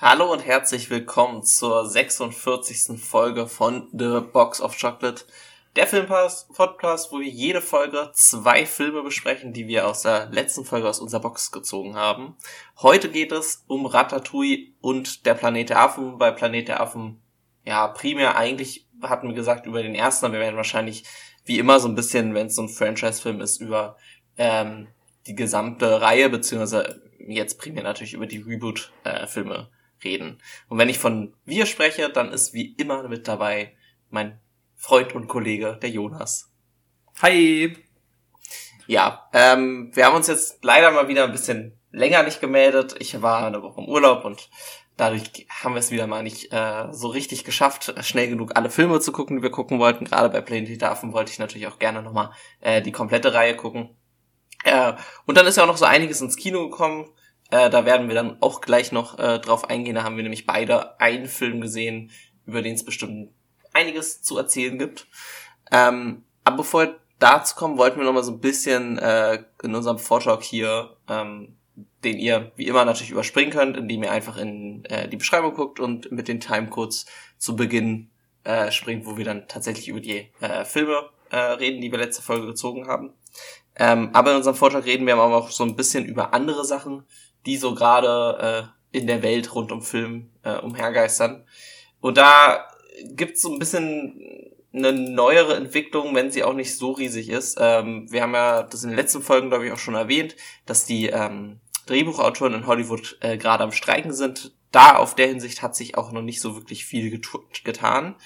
Hallo und herzlich willkommen zur 46. Folge von The Box of Chocolate, der Filmpodcast, wo wir jede Folge zwei Filme besprechen, die wir aus der letzten Folge aus unserer Box gezogen haben. Heute geht es um Ratatouille und der Planet der Affen. Bei Planet der Affen, ja, primär eigentlich hatten wir gesagt über den ersten, aber wir werden wahrscheinlich wie immer so ein bisschen, wenn es so ein Franchise-Film ist, über ähm, die gesamte Reihe, beziehungsweise jetzt primär natürlich über die Reboot-Filme äh, reden. Und wenn ich von wir spreche, dann ist wie immer mit dabei mein Freund und Kollege, der Jonas. Hi! Ja, ähm, wir haben uns jetzt leider mal wieder ein bisschen länger nicht gemeldet. Ich war eine Woche im Urlaub und dadurch haben wir es wieder mal nicht äh, so richtig geschafft, schnell genug alle Filme zu gucken, die wir gucken wollten. Gerade bei Planet Affen wollte ich natürlich auch gerne nochmal äh, die komplette Reihe gucken. Äh, und dann ist ja auch noch so einiges ins Kino gekommen. Äh, da werden wir dann auch gleich noch äh, drauf eingehen. Da haben wir nämlich beide einen Film gesehen, über den es bestimmt einiges zu erzählen gibt. Ähm, aber bevor wir dazu kommen, wollten wir noch mal so ein bisschen äh, in unserem Vortalk hier, ähm, den ihr wie immer natürlich überspringen könnt, indem ihr einfach in äh, die Beschreibung guckt und mit den Timecodes zu Beginn äh, springt, wo wir dann tatsächlich über die äh, Filme äh, reden, die wir letzte Folge gezogen haben. Ähm, aber in unserem Vortrag reden wir aber auch so ein bisschen über andere Sachen, die so gerade äh, in der Welt rund um Film äh, umhergeistern. Und da gibt's so ein bisschen eine neuere Entwicklung, wenn sie auch nicht so riesig ist. Ähm, wir haben ja das in den letzten Folgen, glaube ich, auch schon erwähnt, dass die ähm, Drehbuchautoren in Hollywood äh, gerade am Streiken sind. Da auf der Hinsicht hat sich auch noch nicht so wirklich viel getan.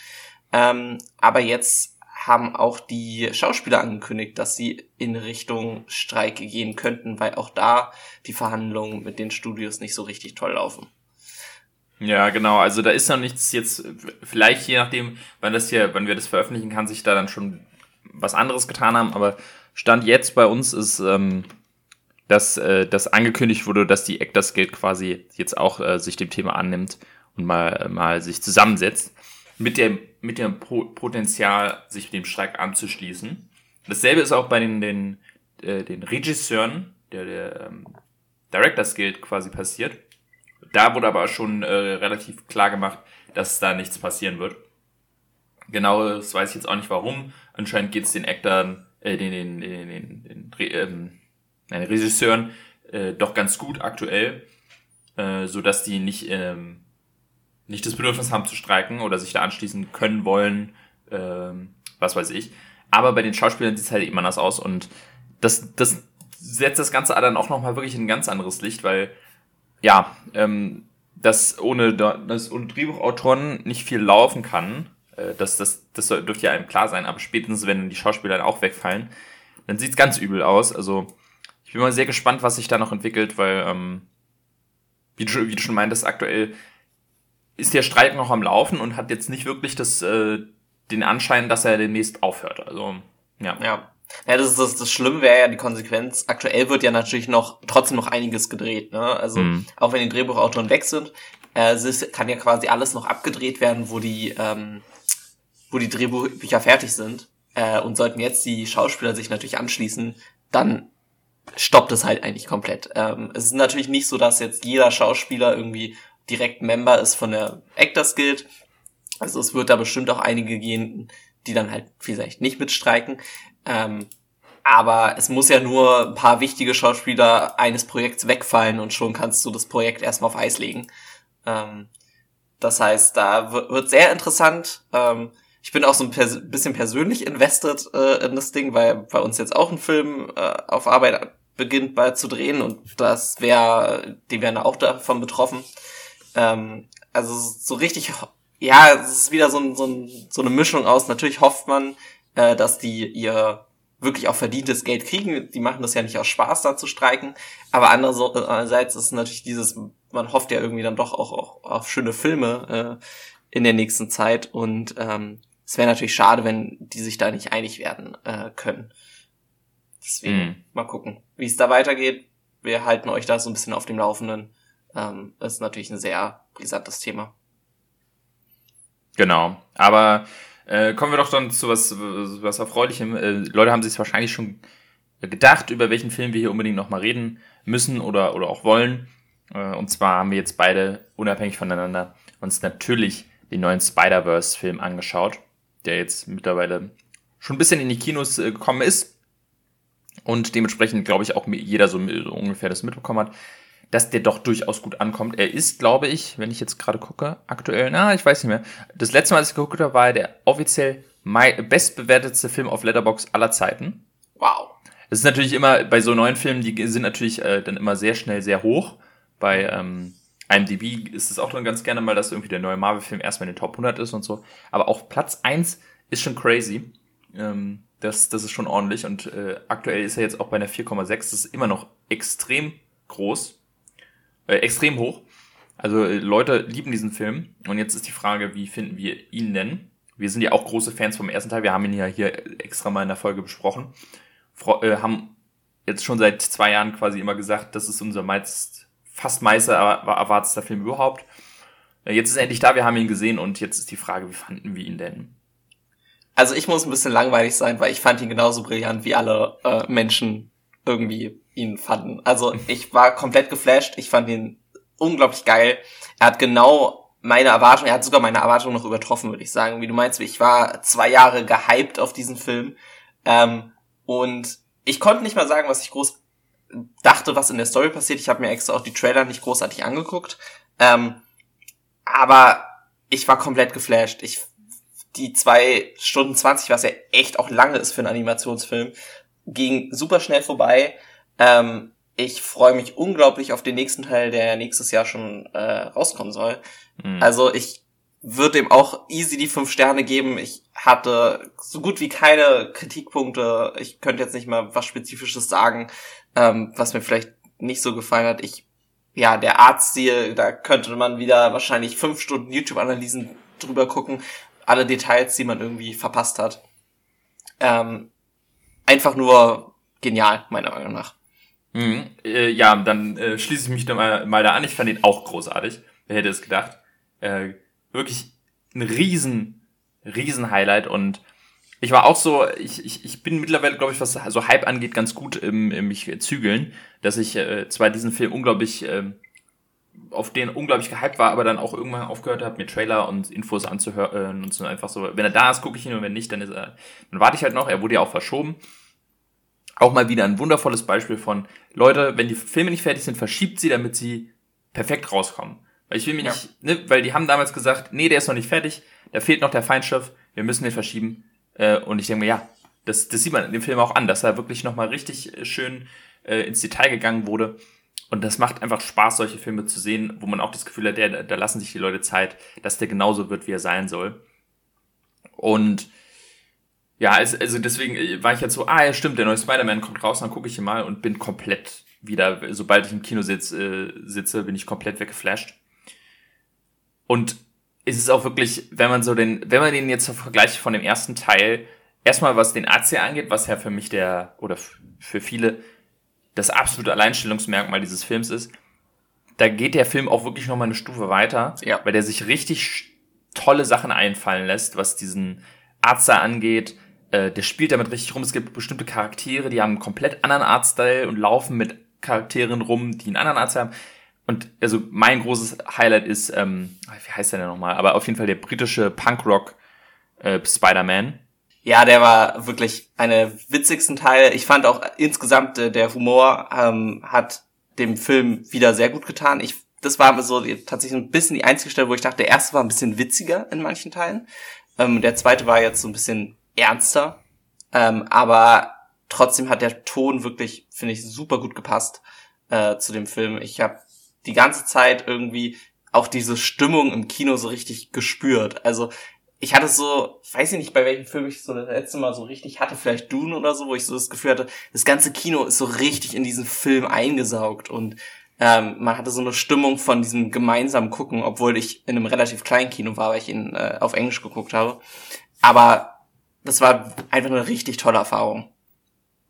Ähm, aber jetzt haben auch die Schauspieler angekündigt, dass sie in Richtung Streik gehen könnten, weil auch da die Verhandlungen mit den Studios nicht so richtig toll laufen. Ja, genau. Also da ist noch nichts jetzt, vielleicht je nachdem, wann das hier, wann wir das veröffentlichen, kann sich da dann schon was anderes getan haben. Aber Stand jetzt bei uns ist, ähm, dass äh, das angekündigt wurde, dass die Actors Guild quasi jetzt auch äh, sich dem Thema annimmt und mal mal sich zusammensetzt mit dem, mit dem Potenzial, sich dem Streik anzuschließen. Dasselbe ist auch bei den, den, äh, den Regisseuren, der, der ähm, Directors Guild quasi passiert. Da wurde aber schon äh, relativ klar gemacht, dass da nichts passieren wird. Genau, das weiß ich jetzt auch nicht warum. Anscheinend geht es den Actern, äh, den, den, den, den, den, ähm, den Regisseuren äh, doch ganz gut aktuell, äh, so dass die nicht ähm, nicht das Bedürfnis haben zu streiken oder sich da anschließen können wollen, ähm, was weiß ich. Aber bei den Schauspielern sieht es halt immer anders aus und das, das setzt das Ganze dann auch nochmal wirklich in ein ganz anderes Licht, weil ja, ähm, dass ohne, dass ohne Drehbuchautoren nicht viel laufen kann, äh, das, das, das dürfte ja einem klar sein, aber spätestens, wenn die Schauspieler dann auch wegfallen, dann sieht's ganz übel aus. Also ich bin mal sehr gespannt, was sich da noch entwickelt, weil, ähm, wie, du, wie du schon meintest, aktuell ist der Streik noch am Laufen und hat jetzt nicht wirklich das, äh, den Anschein, dass er demnächst aufhört. Also, ja. Ja. Ja, das ist das, das Schlimme wäre ja die Konsequenz. Aktuell wird ja natürlich noch trotzdem noch einiges gedreht. Ne? Also mhm. auch wenn die Drehbuchautoren weg sind, äh, es ist, kann ja quasi alles noch abgedreht werden, wo die ähm, wo die Drehbücher fertig sind. Äh, und sollten jetzt die Schauspieler sich natürlich anschließen, dann stoppt es halt eigentlich komplett. Ähm, es ist natürlich nicht so, dass jetzt jeder Schauspieler irgendwie direkt Member ist von der Actors Guild. Also es wird da bestimmt auch einige gehen, die dann halt vielleicht nicht mitstreiken. Ähm, aber es muss ja nur ein paar wichtige Schauspieler eines Projekts wegfallen und schon kannst du das Projekt erstmal auf Eis legen. Ähm, das heißt, da wird sehr interessant. Ähm, ich bin auch so ein pers bisschen persönlich invested äh, in das Ding, weil bei uns jetzt auch ein Film äh, auf Arbeit beginnt bald zu drehen und das wäre, die wären auch davon betroffen. Ähm, also so richtig, ja, es ist wieder so, ein, so, ein, so eine Mischung aus. Natürlich hofft man, äh, dass die ihr wirklich auch verdientes Geld kriegen. Die machen das ja nicht aus Spaß, da zu streiken. Aber andererseits ist natürlich dieses, man hofft ja irgendwie dann doch auch, auch auf schöne Filme äh, in der nächsten Zeit. Und ähm, es wäre natürlich schade, wenn die sich da nicht einig werden äh, können. Deswegen mm. mal gucken, wie es da weitergeht. Wir halten euch da so ein bisschen auf dem Laufenden ähm, ist natürlich ein sehr brisantes Thema. Genau, aber äh, kommen wir doch dann zu was, was Erfreulichem. Äh, Leute haben sich wahrscheinlich schon gedacht, über welchen Film wir hier unbedingt nochmal reden müssen oder, oder auch wollen. Äh, und zwar haben wir jetzt beide unabhängig voneinander uns natürlich den neuen Spider-Verse-Film angeschaut, der jetzt mittlerweile schon ein bisschen in die Kinos äh, gekommen ist. Und dementsprechend, glaube ich, auch jeder so ungefähr das mitbekommen hat, dass der doch durchaus gut ankommt. Er ist, glaube ich, wenn ich jetzt gerade gucke, aktuell, na, ich weiß nicht mehr. Das letzte Mal, als ich geguckt habe, war er der offiziell bestbewertetste Film auf Letterbox aller Zeiten. Wow. Das ist natürlich immer, bei so neuen Filmen, die sind natürlich äh, dann immer sehr schnell sehr hoch. Bei ähm, IMDb ist es auch dann ganz gerne mal, dass irgendwie der neue Marvel-Film erstmal in den Top 100 ist und so. Aber auch Platz 1 ist schon crazy. Ähm, das, das ist schon ordentlich. Und äh, aktuell ist er jetzt auch bei einer 4,6. Das ist immer noch extrem groß. Äh, extrem hoch. Also äh, Leute lieben diesen Film. Und jetzt ist die Frage, wie finden wir ihn denn? Wir sind ja auch große Fans vom ersten Teil. Wir haben ihn ja hier extra mal in der Folge besprochen. Fro äh, haben jetzt schon seit zwei Jahren quasi immer gesagt, das ist unser meist, fast meister erwartetster Film überhaupt. Äh, jetzt ist er endlich da, wir haben ihn gesehen und jetzt ist die Frage, wie fanden wir ihn denn? Also ich muss ein bisschen langweilig sein, weil ich fand ihn genauso brillant, wie alle äh, Menschen irgendwie ihn fanden. Also ich war komplett geflasht, ich fand ihn unglaublich geil. Er hat genau meine Erwartung, er hat sogar meine Erwartung noch übertroffen, würde ich sagen. Wie du meinst, ich war zwei Jahre gehypt auf diesen Film. Ähm, und ich konnte nicht mal sagen, was ich groß dachte, was in der Story passiert. Ich habe mir extra auch die Trailer nicht großartig angeguckt. Ähm, aber ich war komplett geflasht. Ich, die zwei Stunden zwanzig, was ja echt auch lange ist für einen Animationsfilm, ging super schnell vorbei. Ähm, ich freue mich unglaublich auf den nächsten Teil, der nächstes Jahr schon äh, rauskommen soll. Mhm. Also ich würde ihm auch easy die fünf Sterne geben. Ich hatte so gut wie keine Kritikpunkte. Ich könnte jetzt nicht mal was Spezifisches sagen, ähm, was mir vielleicht nicht so gefallen hat. Ich, ja, der Artstil, da könnte man wieder wahrscheinlich fünf Stunden YouTube-Analysen drüber gucken. Alle Details, die man irgendwie verpasst hat. Ähm, einfach nur genial, meiner Meinung nach. Mhm. Äh, ja, dann äh, schließe ich mich da mal, mal, da an. Ich fand ihn auch großartig. Wer hätte es gedacht? Äh, wirklich ein riesen, riesen Highlight und ich war auch so, ich, ich, ich bin mittlerweile, glaube ich, was so Hype angeht, ganz gut im, im mich zügeln, dass ich äh, zwar diesen Film unglaublich, äh, auf den unglaublich gehypt war, aber dann auch irgendwann aufgehört habe, mir Trailer und Infos anzuhören und so einfach so, wenn er da ist, gucke ich ihn und wenn nicht, dann ist er, dann warte ich halt noch, er wurde ja auch verschoben auch mal wieder ein wundervolles Beispiel von, Leute, wenn die Filme nicht fertig sind, verschiebt sie, damit sie perfekt rauskommen. Weil ich will mir ja. nicht, ne, weil die haben damals gesagt, nee, der ist noch nicht fertig, da fehlt noch der Feinstoff, wir müssen den verschieben. Äh, und ich denke mir, ja, das, das sieht man in dem Film auch an, dass er wirklich nochmal richtig äh, schön äh, ins Detail gegangen wurde. Und das macht einfach Spaß, solche Filme zu sehen, wo man auch das Gefühl hat, der, da lassen sich die Leute Zeit, dass der genauso wird, wie er sein soll. Und ja, also, deswegen äh, war ich jetzt so, ah ja stimmt, der neue Spider-Man kommt raus, dann gucke ich ihn mal und bin komplett wieder, sobald ich im Kino sitz, äh, sitze, bin ich komplett weggeflasht. Und es ist auch wirklich, wenn man so den, wenn man den jetzt vergleicht von dem ersten Teil, erstmal was den AC angeht, was ja für mich der, oder für viele das absolute Alleinstellungsmerkmal dieses Films ist, da geht der Film auch wirklich nochmal eine Stufe weiter, ja. weil der sich richtig tolle Sachen einfallen lässt, was diesen Arzt angeht, äh, der spielt damit richtig rum. Es gibt bestimmte Charaktere, die haben einen komplett anderen Artstyle und laufen mit Charakteren rum, die einen anderen Artstyle haben. Und also mein großes Highlight ist, ähm, wie heißt der denn nochmal? Aber auf jeden Fall der britische Punkrock äh, Spider-Man. Ja, der war wirklich eine witzigsten Teil. Ich fand auch insgesamt äh, der Humor ähm, hat dem Film wieder sehr gut getan. Ich, das war so die, tatsächlich ein bisschen die einzige Stelle, wo ich dachte, der erste war ein bisschen witziger in manchen Teilen. Ähm, der zweite war jetzt so ein bisschen ernster, ähm, aber trotzdem hat der Ton wirklich, finde ich, super gut gepasst äh, zu dem Film. Ich habe die ganze Zeit irgendwie auch diese Stimmung im Kino so richtig gespürt. Also ich hatte so, weiß ich nicht, bei welchem Film ich so das letzte Mal so richtig hatte, vielleicht Dune oder so, wo ich so das Gefühl hatte, das ganze Kino ist so richtig in diesen Film eingesaugt und ähm, man hatte so eine Stimmung von diesem gemeinsamen Gucken, obwohl ich in einem relativ kleinen Kino war, weil ich ihn äh, auf Englisch geguckt habe. Aber das war einfach eine richtig tolle Erfahrung.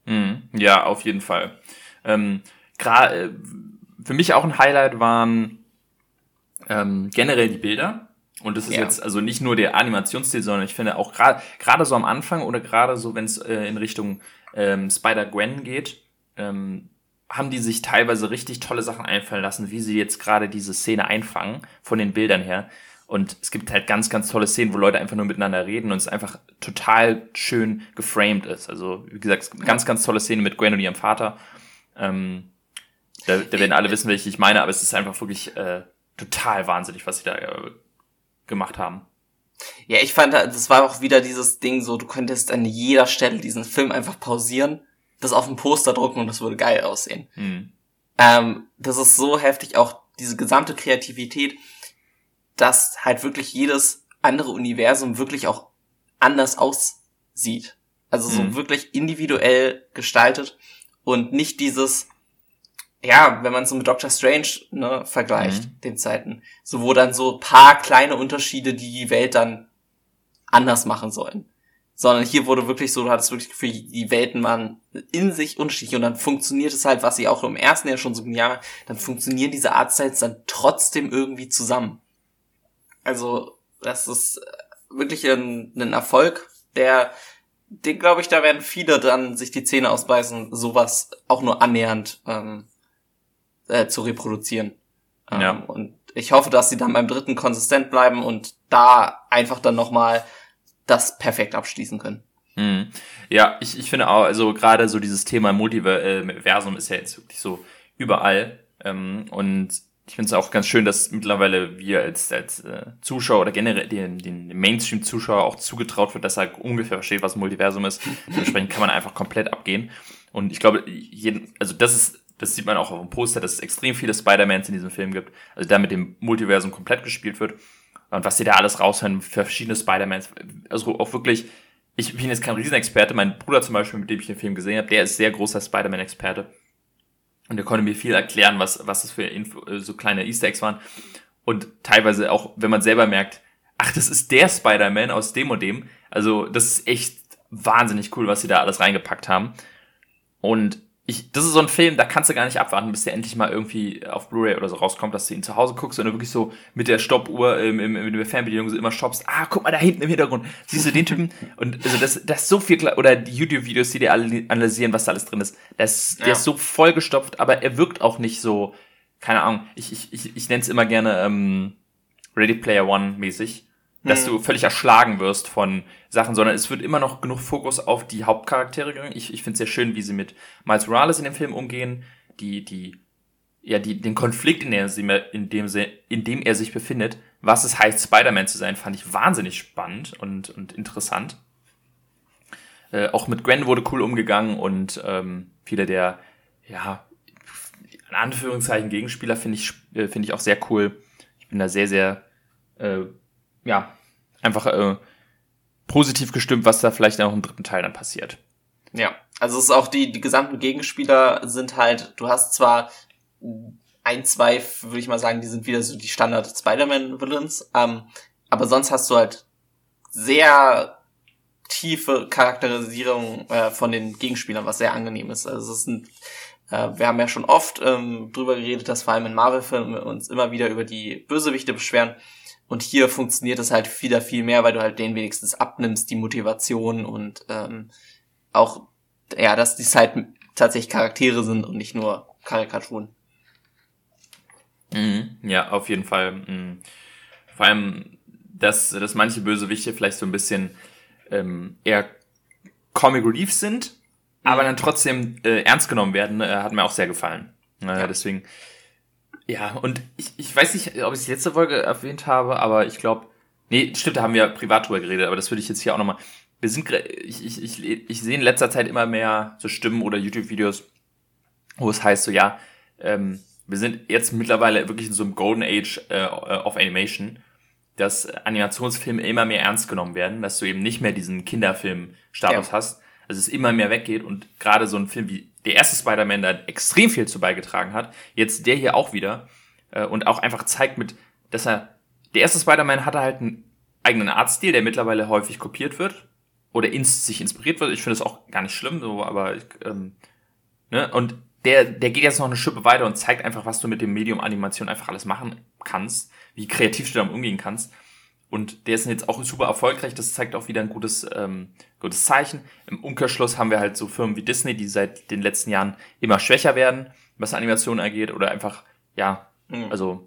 Mhm. Ja, auf jeden Fall. Ähm, äh, für mich auch ein Highlight waren ähm, generell die Bilder. Und das ist ja. jetzt also nicht nur der Animationsstil, sondern ich finde auch gerade gerade so am Anfang oder gerade so, wenn es äh, in Richtung ähm, Spider-Gwen geht, ähm, haben die sich teilweise richtig tolle Sachen einfallen lassen, wie sie jetzt gerade diese Szene einfangen, von den Bildern her. Und es gibt halt ganz, ganz tolle Szenen, wo Leute einfach nur miteinander reden und es einfach total schön geframed ist. Also, wie gesagt, ganz, ganz tolle Szene mit Gwen und ihrem Vater. Ähm, da, da werden alle wissen, welche ich meine, aber es ist einfach wirklich äh, total wahnsinnig, was sie da äh, gemacht haben. Ja, ich fand, das war auch wieder dieses Ding so, du könntest an jeder Stelle diesen Film einfach pausieren, das auf dem Poster drucken und das würde geil aussehen. Mhm. Ähm, das ist so heftig, auch diese gesamte Kreativität dass halt wirklich jedes andere Universum wirklich auch anders aussieht. Also so mhm. wirklich individuell gestaltet und nicht dieses, ja, wenn man so mit Doctor Strange ne, vergleicht, mhm. den Zeiten, so wo dann so paar kleine Unterschiede die die Welt dann anders machen sollen. Sondern hier wurde wirklich so, du hattest wirklich für die Welten waren in sich unterschiedlich und dann funktioniert es halt, was sie auch im ersten Jahr schon so genial, dann funktionieren diese Artstyles dann trotzdem irgendwie zusammen. Also, das ist wirklich ein, ein Erfolg, der, den glaube ich, da werden viele dann sich die Zähne ausbeißen, sowas auch nur annähernd ähm, äh, zu reproduzieren. Ähm, ja. Und ich hoffe, dass sie dann beim dritten konsistent bleiben und da einfach dann nochmal das perfekt abschließen können. Mhm. Ja, ich, ich finde auch, also gerade so dieses Thema Multiversum ist ja jetzt wirklich so überall. Ähm, und ich finde es auch ganz schön, dass mittlerweile wir als, als äh, Zuschauer oder generell den, den Mainstream-Zuschauer auch zugetraut wird, dass er ungefähr versteht, was Multiversum ist. Dementsprechend kann man einfach komplett abgehen. Und ich glaube, jeden, also das ist, das sieht man auch auf dem Poster, dass es extrem viele Spider-Mans in diesem Film gibt. Also da mit dem Multiversum komplett gespielt wird. Und was sie da alles raushören für verschiedene Spider-Mans. Also auch wirklich, ich bin jetzt kein Riesenexperte. Mein Bruder zum Beispiel, mit dem ich den Film gesehen habe, der ist sehr großer Spider-Man-Experte. Und er konnte mir viel erklären, was, was das für Info, äh, so kleine Easter Eggs waren. Und teilweise auch, wenn man selber merkt, ach, das ist der Spider-Man aus dem und dem. Also, das ist echt wahnsinnig cool, was sie da alles reingepackt haben. Und ich, das ist so ein Film, da kannst du gar nicht abwarten, bis der endlich mal irgendwie auf Blu-ray oder so rauskommt, dass du ihn zu Hause guckst und du wirklich so mit der Stoppuhr im, im, in der Fernbedienung so immer shoppst. Ah, guck mal da hinten im Hintergrund. Siehst du den Typen? Und also das, das ist so viel, oder die YouTube-Videos, die dir alle analysieren, was da alles drin ist. Das, der ja. ist so vollgestopft, aber er wirkt auch nicht so, keine Ahnung, ich, ich, ich, ich nenne es immer gerne ähm, Ready Player One mäßig dass hm. du völlig erschlagen wirst von Sachen, sondern es wird immer noch genug Fokus auf die Hauptcharaktere. Ich, ich finde es sehr schön, wie sie mit Miles Morales in dem Film umgehen, die, die, ja, die, den Konflikt, in, der sie, in, dem sie, in dem er sich befindet, was es heißt, Spider-Man zu sein, fand ich wahnsinnig spannend und, und interessant. Äh, auch mit Gwen wurde cool umgegangen und ähm, viele der, ja, in Anführungszeichen Gegenspieler finde ich, äh, finde ich auch sehr cool. Ich bin da sehr, sehr äh, ja, einfach äh, positiv gestimmt, was da vielleicht auch im dritten Teil dann passiert. Ja, also es ist auch die, die gesamten Gegenspieler sind halt, du hast zwar ein, zwei, würde ich mal sagen, die sind wieder so die Standard Spider-Man-Villains, ähm, aber sonst hast du halt sehr tiefe Charakterisierung äh, von den Gegenspielern, was sehr angenehm ist. Also es sind, äh, wir haben ja schon oft ähm, drüber geredet, dass vor allem in Marvel-Filmen uns immer wieder über die Bösewichte beschweren. Und hier funktioniert es halt wieder viel mehr, weil du halt den wenigstens abnimmst, die Motivation und ähm, auch, ja, dass die halt tatsächlich Charaktere sind und nicht nur Karikaturen. Mhm, ja, auf jeden Fall. Mhm. Vor allem, dass, dass manche Bösewichte vielleicht so ein bisschen ähm, eher Comic Relief sind, mhm. aber dann trotzdem äh, ernst genommen werden, äh, hat mir auch sehr gefallen. Äh, ja. Deswegen ja, und ich, ich weiß nicht, ob ich es letzte Folge erwähnt habe, aber ich glaube, nee, stimmt, da haben wir privat drüber geredet, aber das würde ich jetzt hier auch nochmal. Wir sind, ich, ich, ich, ich sehe in letzter Zeit immer mehr so Stimmen oder YouTube-Videos, wo es heißt so, ja, ähm, wir sind jetzt mittlerweile wirklich in so einem Golden Age äh, of Animation, dass Animationsfilme immer mehr ernst genommen werden, dass du eben nicht mehr diesen Kinderfilm-Status ja. hast, also es immer mehr weggeht und gerade so ein Film wie der erste Spider-Man da extrem viel zu beigetragen hat, jetzt der hier auch wieder äh, und auch einfach zeigt mit, dass er, der erste Spider-Man hatte halt einen eigenen Artstil, der mittlerweile häufig kopiert wird oder ins, sich inspiriert wird. Ich finde das auch gar nicht schlimm, so, aber ähm, ne, und der, der geht jetzt noch eine Schippe weiter und zeigt einfach, was du mit dem Medium Animation einfach alles machen kannst, wie kreativ du damit umgehen kannst. Und der ist jetzt auch super erfolgreich. Das zeigt auch wieder ein gutes, ähm, gutes Zeichen. Im Umkehrschluss haben wir halt so Firmen wie Disney, die seit den letzten Jahren immer schwächer werden, was Animation angeht, oder einfach, ja, mhm. also.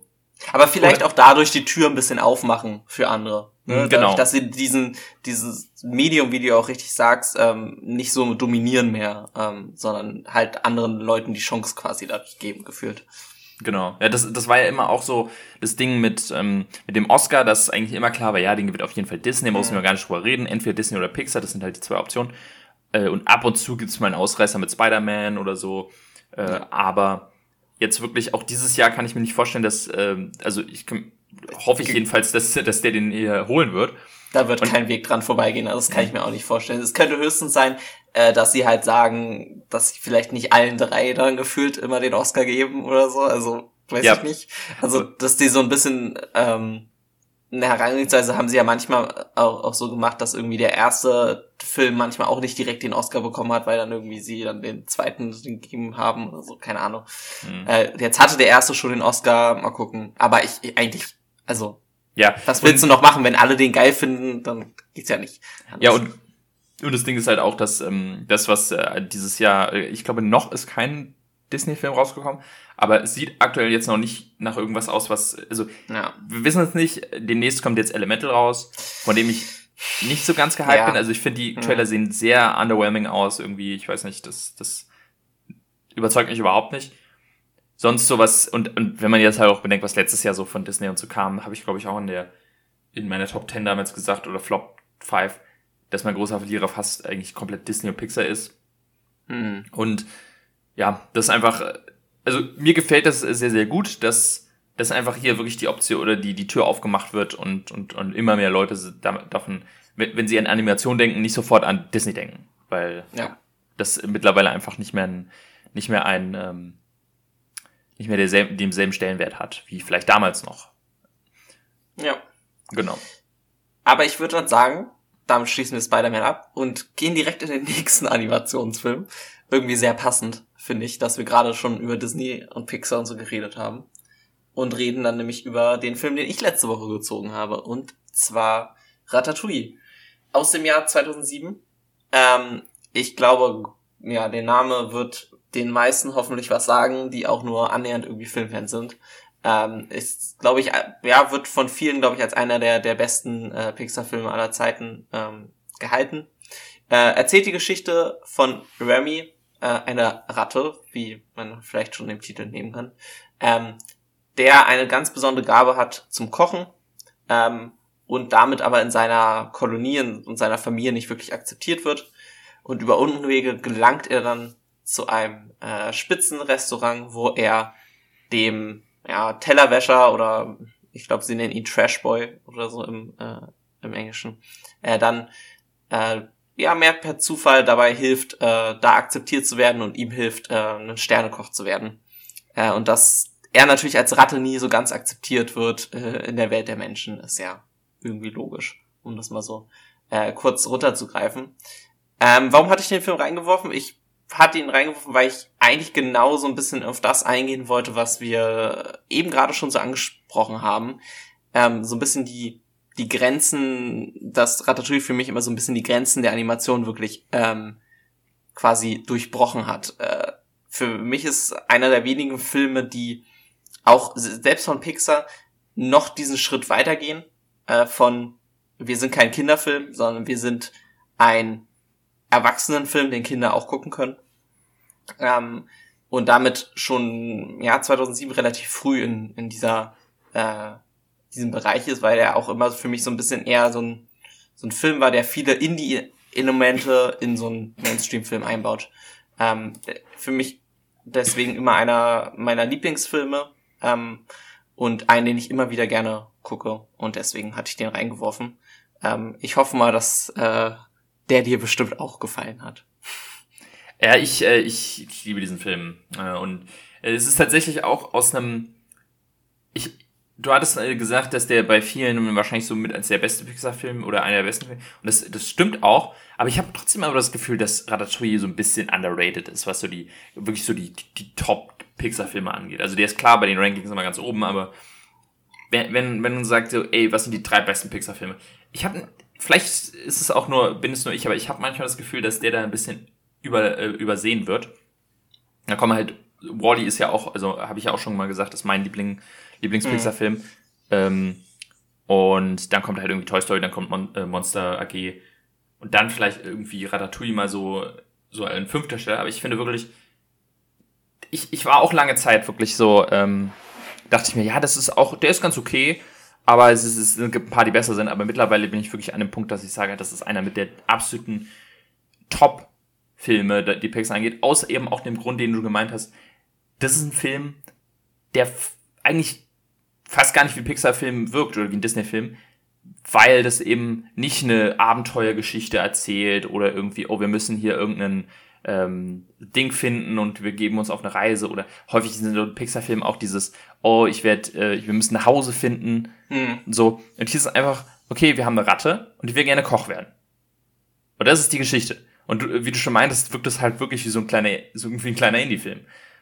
Aber vielleicht auch dadurch die Tür ein bisschen aufmachen für andere. Ne? Mhm, genau. Dadurch, dass sie diesen, dieses Medium, wie du auch richtig sagst, ähm, nicht so dominieren mehr, ähm, sondern halt anderen Leuten die Chance quasi dadurch geben, gefühlt. Genau. Ja, das, das war ja immer auch so das Ding mit, ähm, mit dem Oscar, dass eigentlich immer klar war, ja, den gewinnt auf jeden Fall Disney, mhm. muss man gar nicht drüber reden. Entweder Disney oder Pixar, das sind halt die zwei Optionen. Äh, und ab und zu gibt's mal einen Ausreißer mit Spider-Man oder so. Äh, ja. Aber jetzt wirklich, auch dieses Jahr kann ich mir nicht vorstellen, dass, äh, also ich hoffe ich jedenfalls, dass, dass der den hier holen wird. Da wird und, kein Weg dran vorbeigehen, also das kann ich mir auch nicht vorstellen. Es könnte höchstens sein, äh, dass sie halt sagen, dass sie vielleicht nicht allen drei dann gefühlt immer den Oscar geben oder so. Also weiß ja. ich nicht. Also dass die so ein bisschen ähm, eine Herangehensweise haben sie ja manchmal auch, auch so gemacht, dass irgendwie der erste Film manchmal auch nicht direkt den Oscar bekommen hat, weil dann irgendwie sie dann den zweiten gegeben haben oder so, keine Ahnung. Mhm. Äh, jetzt hatte der erste schon den Oscar, mal gucken. Aber ich eigentlich, also ja. Was willst und, du noch machen, wenn alle den geil finden, dann geht's ja nicht. Anders. Ja, und und das Ding ist halt auch, dass ähm, das, was äh, dieses Jahr, äh, ich glaube, noch ist kein Disney-Film rausgekommen, aber es sieht aktuell jetzt noch nicht nach irgendwas aus, was, also, ja. wir wissen es nicht, demnächst kommt jetzt Elemental raus, von dem ich nicht so ganz gehypt ja. bin. Also ich finde, die Trailer sehen sehr underwhelming aus, irgendwie, ich weiß nicht, das, das überzeugt mich überhaupt nicht. Sonst sowas, und, und wenn man jetzt halt auch bedenkt, was letztes Jahr so von Disney und so kam, habe ich, glaube ich, auch in der, in meiner Top 10 damals gesagt, oder Flop 5, dass mein großer Verlierer fast eigentlich komplett Disney und Pixar ist. Mhm. Und ja, das ist einfach, also mir gefällt das sehr, sehr gut, dass, dass einfach hier wirklich die Option oder die, die Tür aufgemacht wird und, und, und immer mehr Leute davon, wenn sie an Animation denken, nicht sofort an Disney denken. Weil ja. das mittlerweile einfach nicht mehr ein, nicht mehr ein, ähm, nicht mehr derselben, demselben Stellenwert hat, wie vielleicht damals noch. Ja. Genau. Aber ich würde dann sagen, damit schließen wir Spider-Man ab und gehen direkt in den nächsten Animationsfilm. Irgendwie sehr passend, finde ich, dass wir gerade schon über Disney und Pixar und so geredet haben. Und reden dann nämlich über den Film, den ich letzte Woche gezogen habe. Und zwar Ratatouille. Aus dem Jahr 2007. Ähm, ich glaube, ja, der Name wird den meisten hoffentlich was sagen, die auch nur annähernd irgendwie Filmfans sind. Ähm, ist, glaube ich, ja, wird von vielen, glaube ich, als einer der, der besten äh, Pixar-Filme aller Zeiten ähm, gehalten. Äh, erzählt die Geschichte von Remy, äh, einer Ratte, wie man vielleicht schon im Titel nehmen kann, ähm, der eine ganz besondere Gabe hat zum Kochen ähm, und damit aber in seiner Kolonie und seiner Familie nicht wirklich akzeptiert wird. Und über Unwege gelangt er dann zu einem äh, Spitzenrestaurant, wo er dem ja, Tellerwäscher oder ich glaube, sie nennen ihn Trashboy oder so im, äh, im Englischen, äh, dann äh, ja mehr per Zufall dabei hilft, äh, da akzeptiert zu werden und ihm hilft, äh, ein Sternekoch zu werden. Äh, und dass er natürlich als Ratte nie so ganz akzeptiert wird äh, in der Welt der Menschen, ist ja irgendwie logisch, um das mal so äh, kurz runterzugreifen. Ähm, warum hatte ich den Film reingeworfen? Ich hatte ihn reingeworfen, weil ich eigentlich genau so ein bisschen auf das eingehen wollte, was wir eben gerade schon so angesprochen haben. Ähm, so ein bisschen die, die Grenzen, das Ratatouille für mich immer so ein bisschen die Grenzen der Animation wirklich ähm, quasi durchbrochen hat. Äh, für mich ist einer der wenigen Filme, die auch selbst von Pixar noch diesen Schritt weitergehen, äh, von wir sind kein Kinderfilm, sondern wir sind ein Erwachsenenfilm, den Kinder auch gucken können. Ähm, und damit schon ja 2007 relativ früh in, in dieser äh, diesem Bereich ist, weil er auch immer für mich so ein bisschen eher so ein so ein Film war, der viele Indie-Elemente in so einen Mainstream-Film einbaut. Ähm, für mich deswegen immer einer meiner Lieblingsfilme ähm, und einen, den ich immer wieder gerne gucke und deswegen hatte ich den reingeworfen. Ähm, ich hoffe mal, dass äh, der dir bestimmt auch gefallen hat. Ja, ich, äh, ich, liebe diesen Film. Äh, und äh, es ist tatsächlich auch aus einem. Ich, du hattest äh, gesagt, dass der bei vielen wahrscheinlich so mit als der beste Pixar-Film oder einer der besten Filme. Und das, das stimmt auch. Aber ich habe trotzdem aber das Gefühl, dass Ratatouille so ein bisschen underrated ist, was so die, wirklich so die, die Top-Pixar-Filme angeht. Also der ist klar bei den Rankings immer ganz oben, aber wenn, wenn, wenn man sagt so, ey, was sind die drei besten Pixar-Filme? Ich habe, vielleicht ist es auch nur, bin es nur ich, aber ich habe manchmal das Gefühl, dass der da ein bisschen über, äh, übersehen wird. Da kommen halt, Wally ist ja auch, also habe ich ja auch schon mal gesagt, ist mein Liebling, Lieblings-Pixar-Film. Mhm. Ähm, und dann kommt halt irgendwie Toy Story, dann kommt Mon äh, Monster AG und dann vielleicht irgendwie Ratatouille mal so, so ein fünfter Stelle. Aber ich finde wirklich, ich, ich war auch lange Zeit wirklich so, ähm, dachte ich mir, ja, das ist auch, der ist ganz okay, aber es, ist, es gibt ein paar, die besser sind. Aber mittlerweile bin ich wirklich an dem Punkt, dass ich sage, das ist einer mit der absoluten Top-Filme, die Pixar angeht, außer eben auch dem Grund, den du gemeint hast. Das ist ein Film, der eigentlich fast gar nicht wie Pixar-Film wirkt oder wie ein Disney-Film, weil das eben nicht eine Abenteuergeschichte erzählt oder irgendwie, oh, wir müssen hier irgendeinen ähm, Ding finden und wir geben uns auf eine Reise oder häufig sind so Pixar-Filme auch dieses, oh, ich werde, äh, wir müssen nach Hause finden, hm. so. Und hier ist es einfach, okay, wir haben eine Ratte und die will gerne Koch werden. Und das ist die Geschichte. Und du, wie du schon meintest, wirkt das halt wirklich wie so ein kleiner, so irgendwie ein kleiner Indie-Film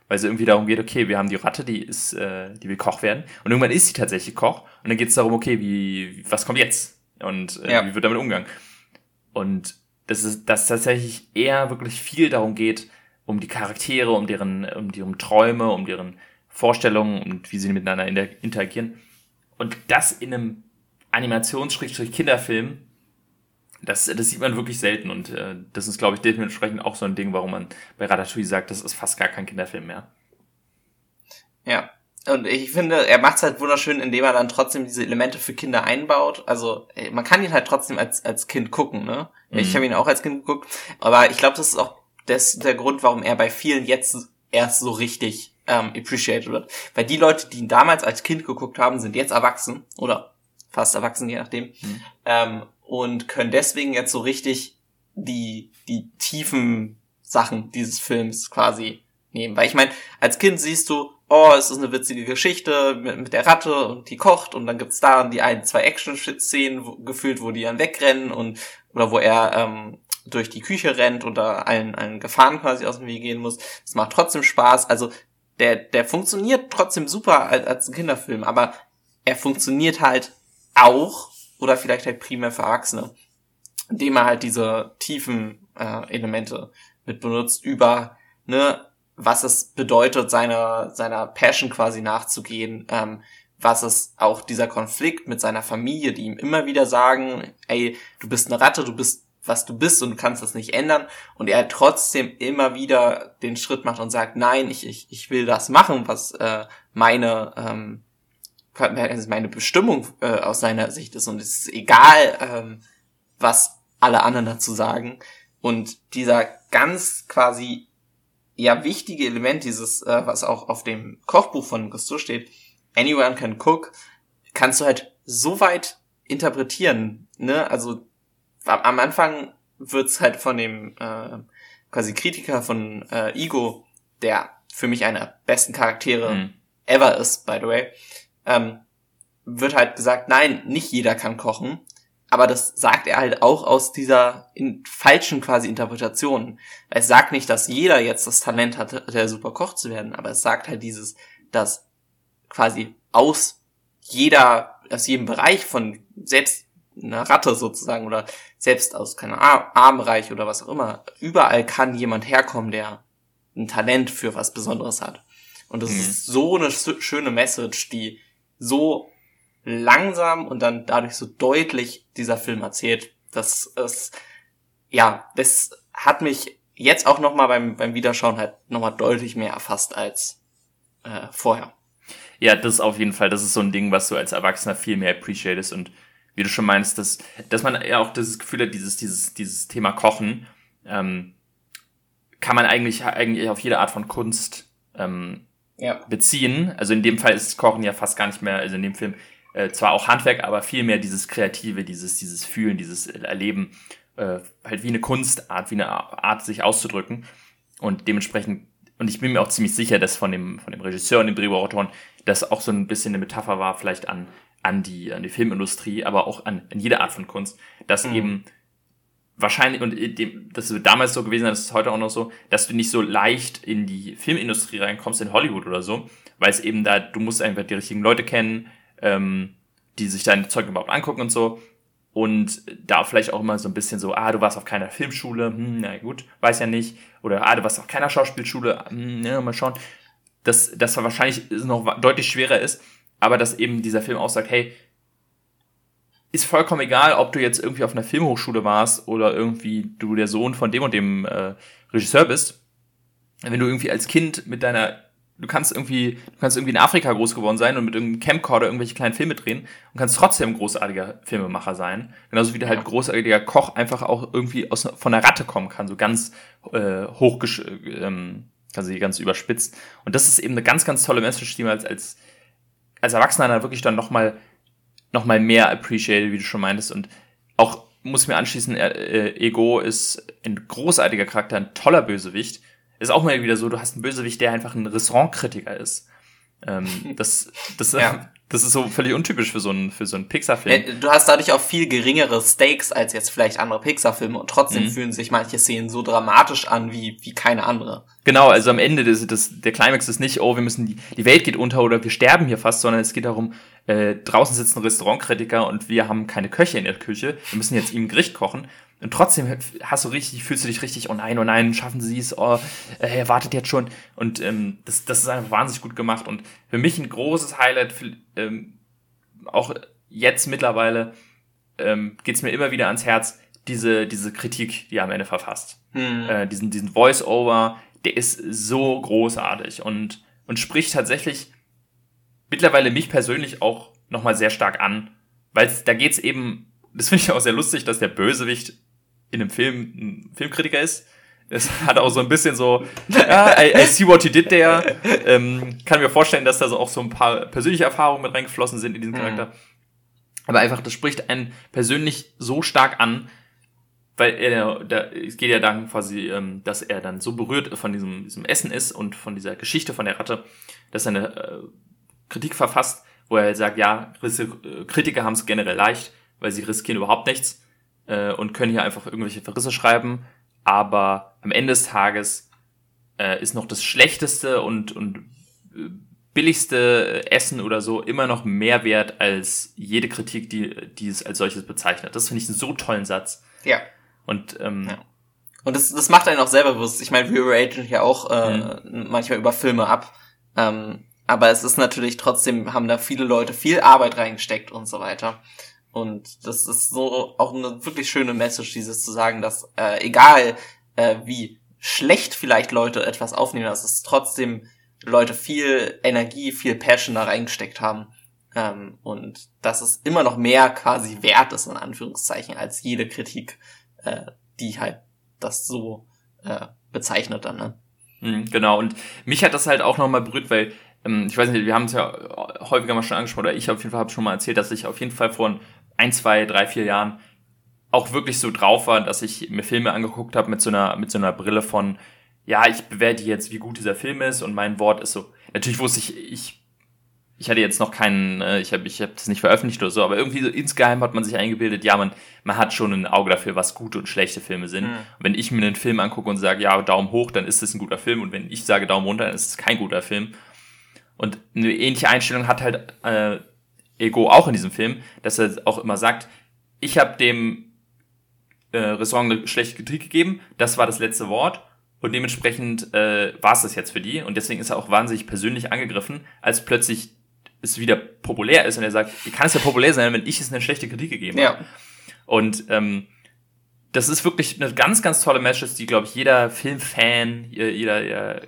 weil es irgendwie darum geht, okay, wir haben die Ratte, die ist, äh, die will Koch werden. Und irgendwann ist sie tatsächlich Koch. Und dann geht es darum, okay, wie, was kommt jetzt? Und äh, ja. wie wird damit umgegangen? Und das ist, dass tatsächlich eher wirklich viel darum geht, um die Charaktere, um deren, um deren Träume, um deren Vorstellungen und wie sie miteinander interagieren. Und das in einem Animations-Kinderfilm das, das sieht man wirklich selten und äh, das ist, glaube ich, dementsprechend auch so ein Ding, warum man bei Ratatouille sagt, das ist fast gar kein Kinderfilm mehr. Ja, und ich finde, er macht es halt wunderschön, indem er dann trotzdem diese Elemente für Kinder einbaut. Also man kann ihn halt trotzdem als, als Kind gucken, ne? Mhm. Ich habe ihn auch als Kind geguckt, aber ich glaube, das ist auch das, der Grund, warum er bei vielen jetzt erst so richtig ähm, appreciated wird. Weil die Leute, die ihn damals als Kind geguckt haben, sind jetzt erwachsen oder fast erwachsen, je nachdem. Mhm. Ähm, und können deswegen jetzt so richtig die, die tiefen Sachen dieses Films quasi nehmen. Weil ich meine, als Kind siehst du, oh, es ist eine witzige Geschichte mit, mit der Ratte und die kocht und dann gibt's da die ein, zwei Action-Szenen gefühlt, wo die dann wegrennen und oder wo er ähm, durch die Küche rennt da allen, allen Gefahren quasi aus dem Weg gehen muss. Es macht trotzdem Spaß. Also der, der funktioniert trotzdem super als, als ein Kinderfilm, aber er funktioniert halt auch oder vielleicht halt primär für Erwachsene, indem er halt diese tiefen äh, Elemente mit benutzt über ne was es bedeutet seiner seiner Passion quasi nachzugehen, ähm, was es auch dieser Konflikt mit seiner Familie, die ihm immer wieder sagen, ey, du bist eine Ratte, du bist was du bist und du kannst das nicht ändern und er trotzdem immer wieder den Schritt macht und sagt, nein, ich, ich, ich will das machen, was äh, meine ähm, meine Bestimmung äh, aus seiner Sicht ist und es ist egal, ähm, was alle anderen dazu sagen. Und dieser ganz quasi ja wichtige Element, dieses, äh, was auch auf dem Kochbuch von Gusto steht, anyone can cook, kannst du halt so weit interpretieren. Ne? Also am Anfang wird's halt von dem äh, quasi Kritiker von äh, Ego, der für mich einer der besten Charaktere mhm. ever ist, by the way, ähm, wird halt gesagt, nein, nicht jeder kann kochen. Aber das sagt er halt auch aus dieser in, falschen quasi Interpretation. Es sagt nicht, dass jeder jetzt das Talent hat, der super Koch zu werden, aber es sagt halt dieses, dass quasi aus jeder, aus jedem Bereich von selbst einer Ratte sozusagen oder selbst aus keinem Armreich oder was auch immer, überall kann jemand herkommen, der ein Talent für was Besonderes hat. Und das mhm. ist so eine schöne Message, die so langsam und dann dadurch so deutlich dieser Film erzählt. Das ist, ja, das hat mich jetzt auch nochmal beim, beim Wiederschauen halt nochmal deutlich mehr erfasst als äh, vorher. Ja, das ist auf jeden Fall, das ist so ein Ding, was du als Erwachsener viel mehr appreciatest und wie du schon meinst, dass, dass man ja auch das Gefühl hat, dieses, dieses, dieses Thema Kochen, ähm, kann man eigentlich, eigentlich auf jede Art von Kunst ähm, ja. beziehen. Also in dem Fall ist Kochen ja fast gar nicht mehr, also in dem Film äh, zwar auch Handwerk, aber viel mehr dieses Kreative, dieses, dieses Fühlen, dieses Erleben, äh, halt wie eine Kunstart, wie eine Art, sich auszudrücken. Und dementsprechend, und ich bin mir auch ziemlich sicher, dass von dem, von dem Regisseur und dem Drehbuchautoren das auch so ein bisschen eine Metapher war, vielleicht an, an die, an die Filmindustrie, aber auch an, an jede Art von Kunst, dass mhm. eben wahrscheinlich, und dem, das ist damals so gewesen, das ist heute auch noch so, dass du nicht so leicht in die Filmindustrie reinkommst, in Hollywood oder so, weil es eben da, du musst einfach die richtigen Leute kennen, ähm, die sich dein Zeug überhaupt angucken und so. Und da vielleicht auch immer so ein bisschen so, ah, du warst auf keiner Filmschule, hm, na gut, weiß ja nicht. Oder ah, du warst auf keiner Schauspielschule, hm, ja, mal schauen. Dass das wahrscheinlich noch deutlich schwerer ist, aber dass eben dieser Film auch sagt, hey, ist vollkommen egal, ob du jetzt irgendwie auf einer Filmhochschule warst oder irgendwie du der Sohn von dem und dem äh, Regisseur bist. Wenn du irgendwie als Kind mit deiner du kannst irgendwie, du kannst irgendwie in Afrika groß geworden sein und mit irgendeinem Camcorder irgendwelche kleinen Filme drehen und kannst trotzdem großartiger Filmemacher sein. Genauso wie der halt großartiger Koch einfach auch irgendwie aus, von der Ratte kommen kann, so ganz äh, hoch, ähm, also ganz überspitzt. Und das ist eben eine ganz, ganz tolle Message, die man als, als, als Erwachsener dann wirklich dann nochmal noch mal mehr appreciated, wie du schon meintest. Und auch muss ich mir anschließen, äh, Ego ist ein großartiger Charakter, ein toller Bösewicht ist auch mal wieder so, du hast einen Bösewicht, der einfach ein Restaurantkritiker ist. Ähm, das, das, ja. das ist so völlig untypisch für so einen, für so einen Pixar-Film. Äh, du hast dadurch auch viel geringere Stakes als jetzt vielleicht andere Pixar-Filme und trotzdem mhm. fühlen sich manche Szenen so dramatisch an wie, wie keine andere. Genau, also am Ende des, des, der Climax ist nicht, oh, wir müssen die, die Welt geht unter oder wir sterben hier fast, sondern es geht darum, äh, draußen sitzt ein Restaurantkritiker und wir haben keine Köche in der Küche, wir müssen jetzt ihm ein Gericht kochen und trotzdem hast du richtig, fühlst du dich richtig, oh nein, oh nein, schaffen sie es, oh, er wartet jetzt schon. Und ähm, das, das ist einfach wahnsinnig gut gemacht. Und für mich ein großes Highlight, für, ähm, auch jetzt mittlerweile, ähm, geht mir immer wieder ans Herz, diese, diese Kritik, die er am Ende verfasst. Hm. Äh, diesen, diesen Voice-Over, der ist so großartig und, und spricht tatsächlich mittlerweile mich persönlich auch nochmal sehr stark an. Weil da geht's eben, das finde ich auch sehr lustig, dass der Bösewicht in einem Film ein Filmkritiker ist. Es hat auch so ein bisschen so, ja, I, I see what you did there. Ähm, kann mir vorstellen, dass da so auch so ein paar persönliche Erfahrungen mit reingeflossen sind in diesen mhm. Charakter. Mhm. Aber einfach, das spricht einen persönlich so stark an, weil er, da, es geht ja dann quasi, ähm, dass er dann so berührt von diesem, diesem Essen ist und von dieser Geschichte von der Ratte, dass er eine äh, Kritik verfasst, wo er sagt, ja, Kritiker haben es generell leicht, weil sie riskieren überhaupt nichts äh, und können hier einfach irgendwelche Verrisse schreiben. Aber am Ende des Tages äh, ist noch das schlechteste und, und äh, billigste Essen oder so immer noch mehr wert als jede Kritik, die, die es als solches bezeichnet. Das finde ich einen so tollen Satz. Ja. Und, ähm, ja. Und das, das macht einen auch selber bewusst. Ich meine, wir raten ja auch äh, mhm. manchmal über Filme ab. Ähm, aber es ist natürlich trotzdem, haben da viele Leute viel Arbeit reingesteckt und so weiter. Und das ist so auch eine wirklich schöne Message, dieses zu sagen, dass äh, egal äh, wie schlecht vielleicht Leute etwas aufnehmen, dass es trotzdem Leute viel Energie, viel Passion da reingesteckt haben. Ähm, und dass es immer noch mehr quasi wert ist, in Anführungszeichen, als jede Kritik, äh, die halt das so äh, bezeichnet dann, ne? Mhm, genau, und mich hat das halt auch nochmal berührt, weil, ähm, ich weiß nicht, wir haben es ja häufiger mal schon angesprochen, oder ich auf jeden Fall habe schon mal erzählt, dass ich auf jeden Fall vor ein, zwei, drei, vier Jahren auch wirklich so drauf war, dass ich mir Filme angeguckt habe mit so einer mit so einer Brille von ja, ich bewerte jetzt, wie gut dieser Film ist und mein Wort ist so. Natürlich wusste ich, ich ich hatte jetzt noch keinen, äh, ich habe ich hab das nicht veröffentlicht oder so, aber irgendwie so insgeheim hat man sich eingebildet, ja, man, man hat schon ein Auge dafür, was gute und schlechte Filme sind. Mhm. wenn ich mir einen Film angucke und sage, ja, Daumen hoch, dann ist es ein guter Film und wenn ich sage Daumen runter, dann ist es kein guter Film. Und eine ähnliche Einstellung hat halt äh, Ego auch in diesem Film, dass er auch immer sagt, ich habe dem äh, Restaurant eine schlechte Kritik gegeben, das war das letzte Wort und dementsprechend äh, war es das jetzt für die und deswegen ist er auch wahnsinnig persönlich angegriffen, als plötzlich es wieder populär ist und er sagt, wie kann es ja populär sein, wenn ich es eine schlechte Kritik gegeben ja. habe? Und ähm, das ist wirklich eine ganz, ganz tolle Message, die, glaube ich, jeder Filmfan, jeder, jeder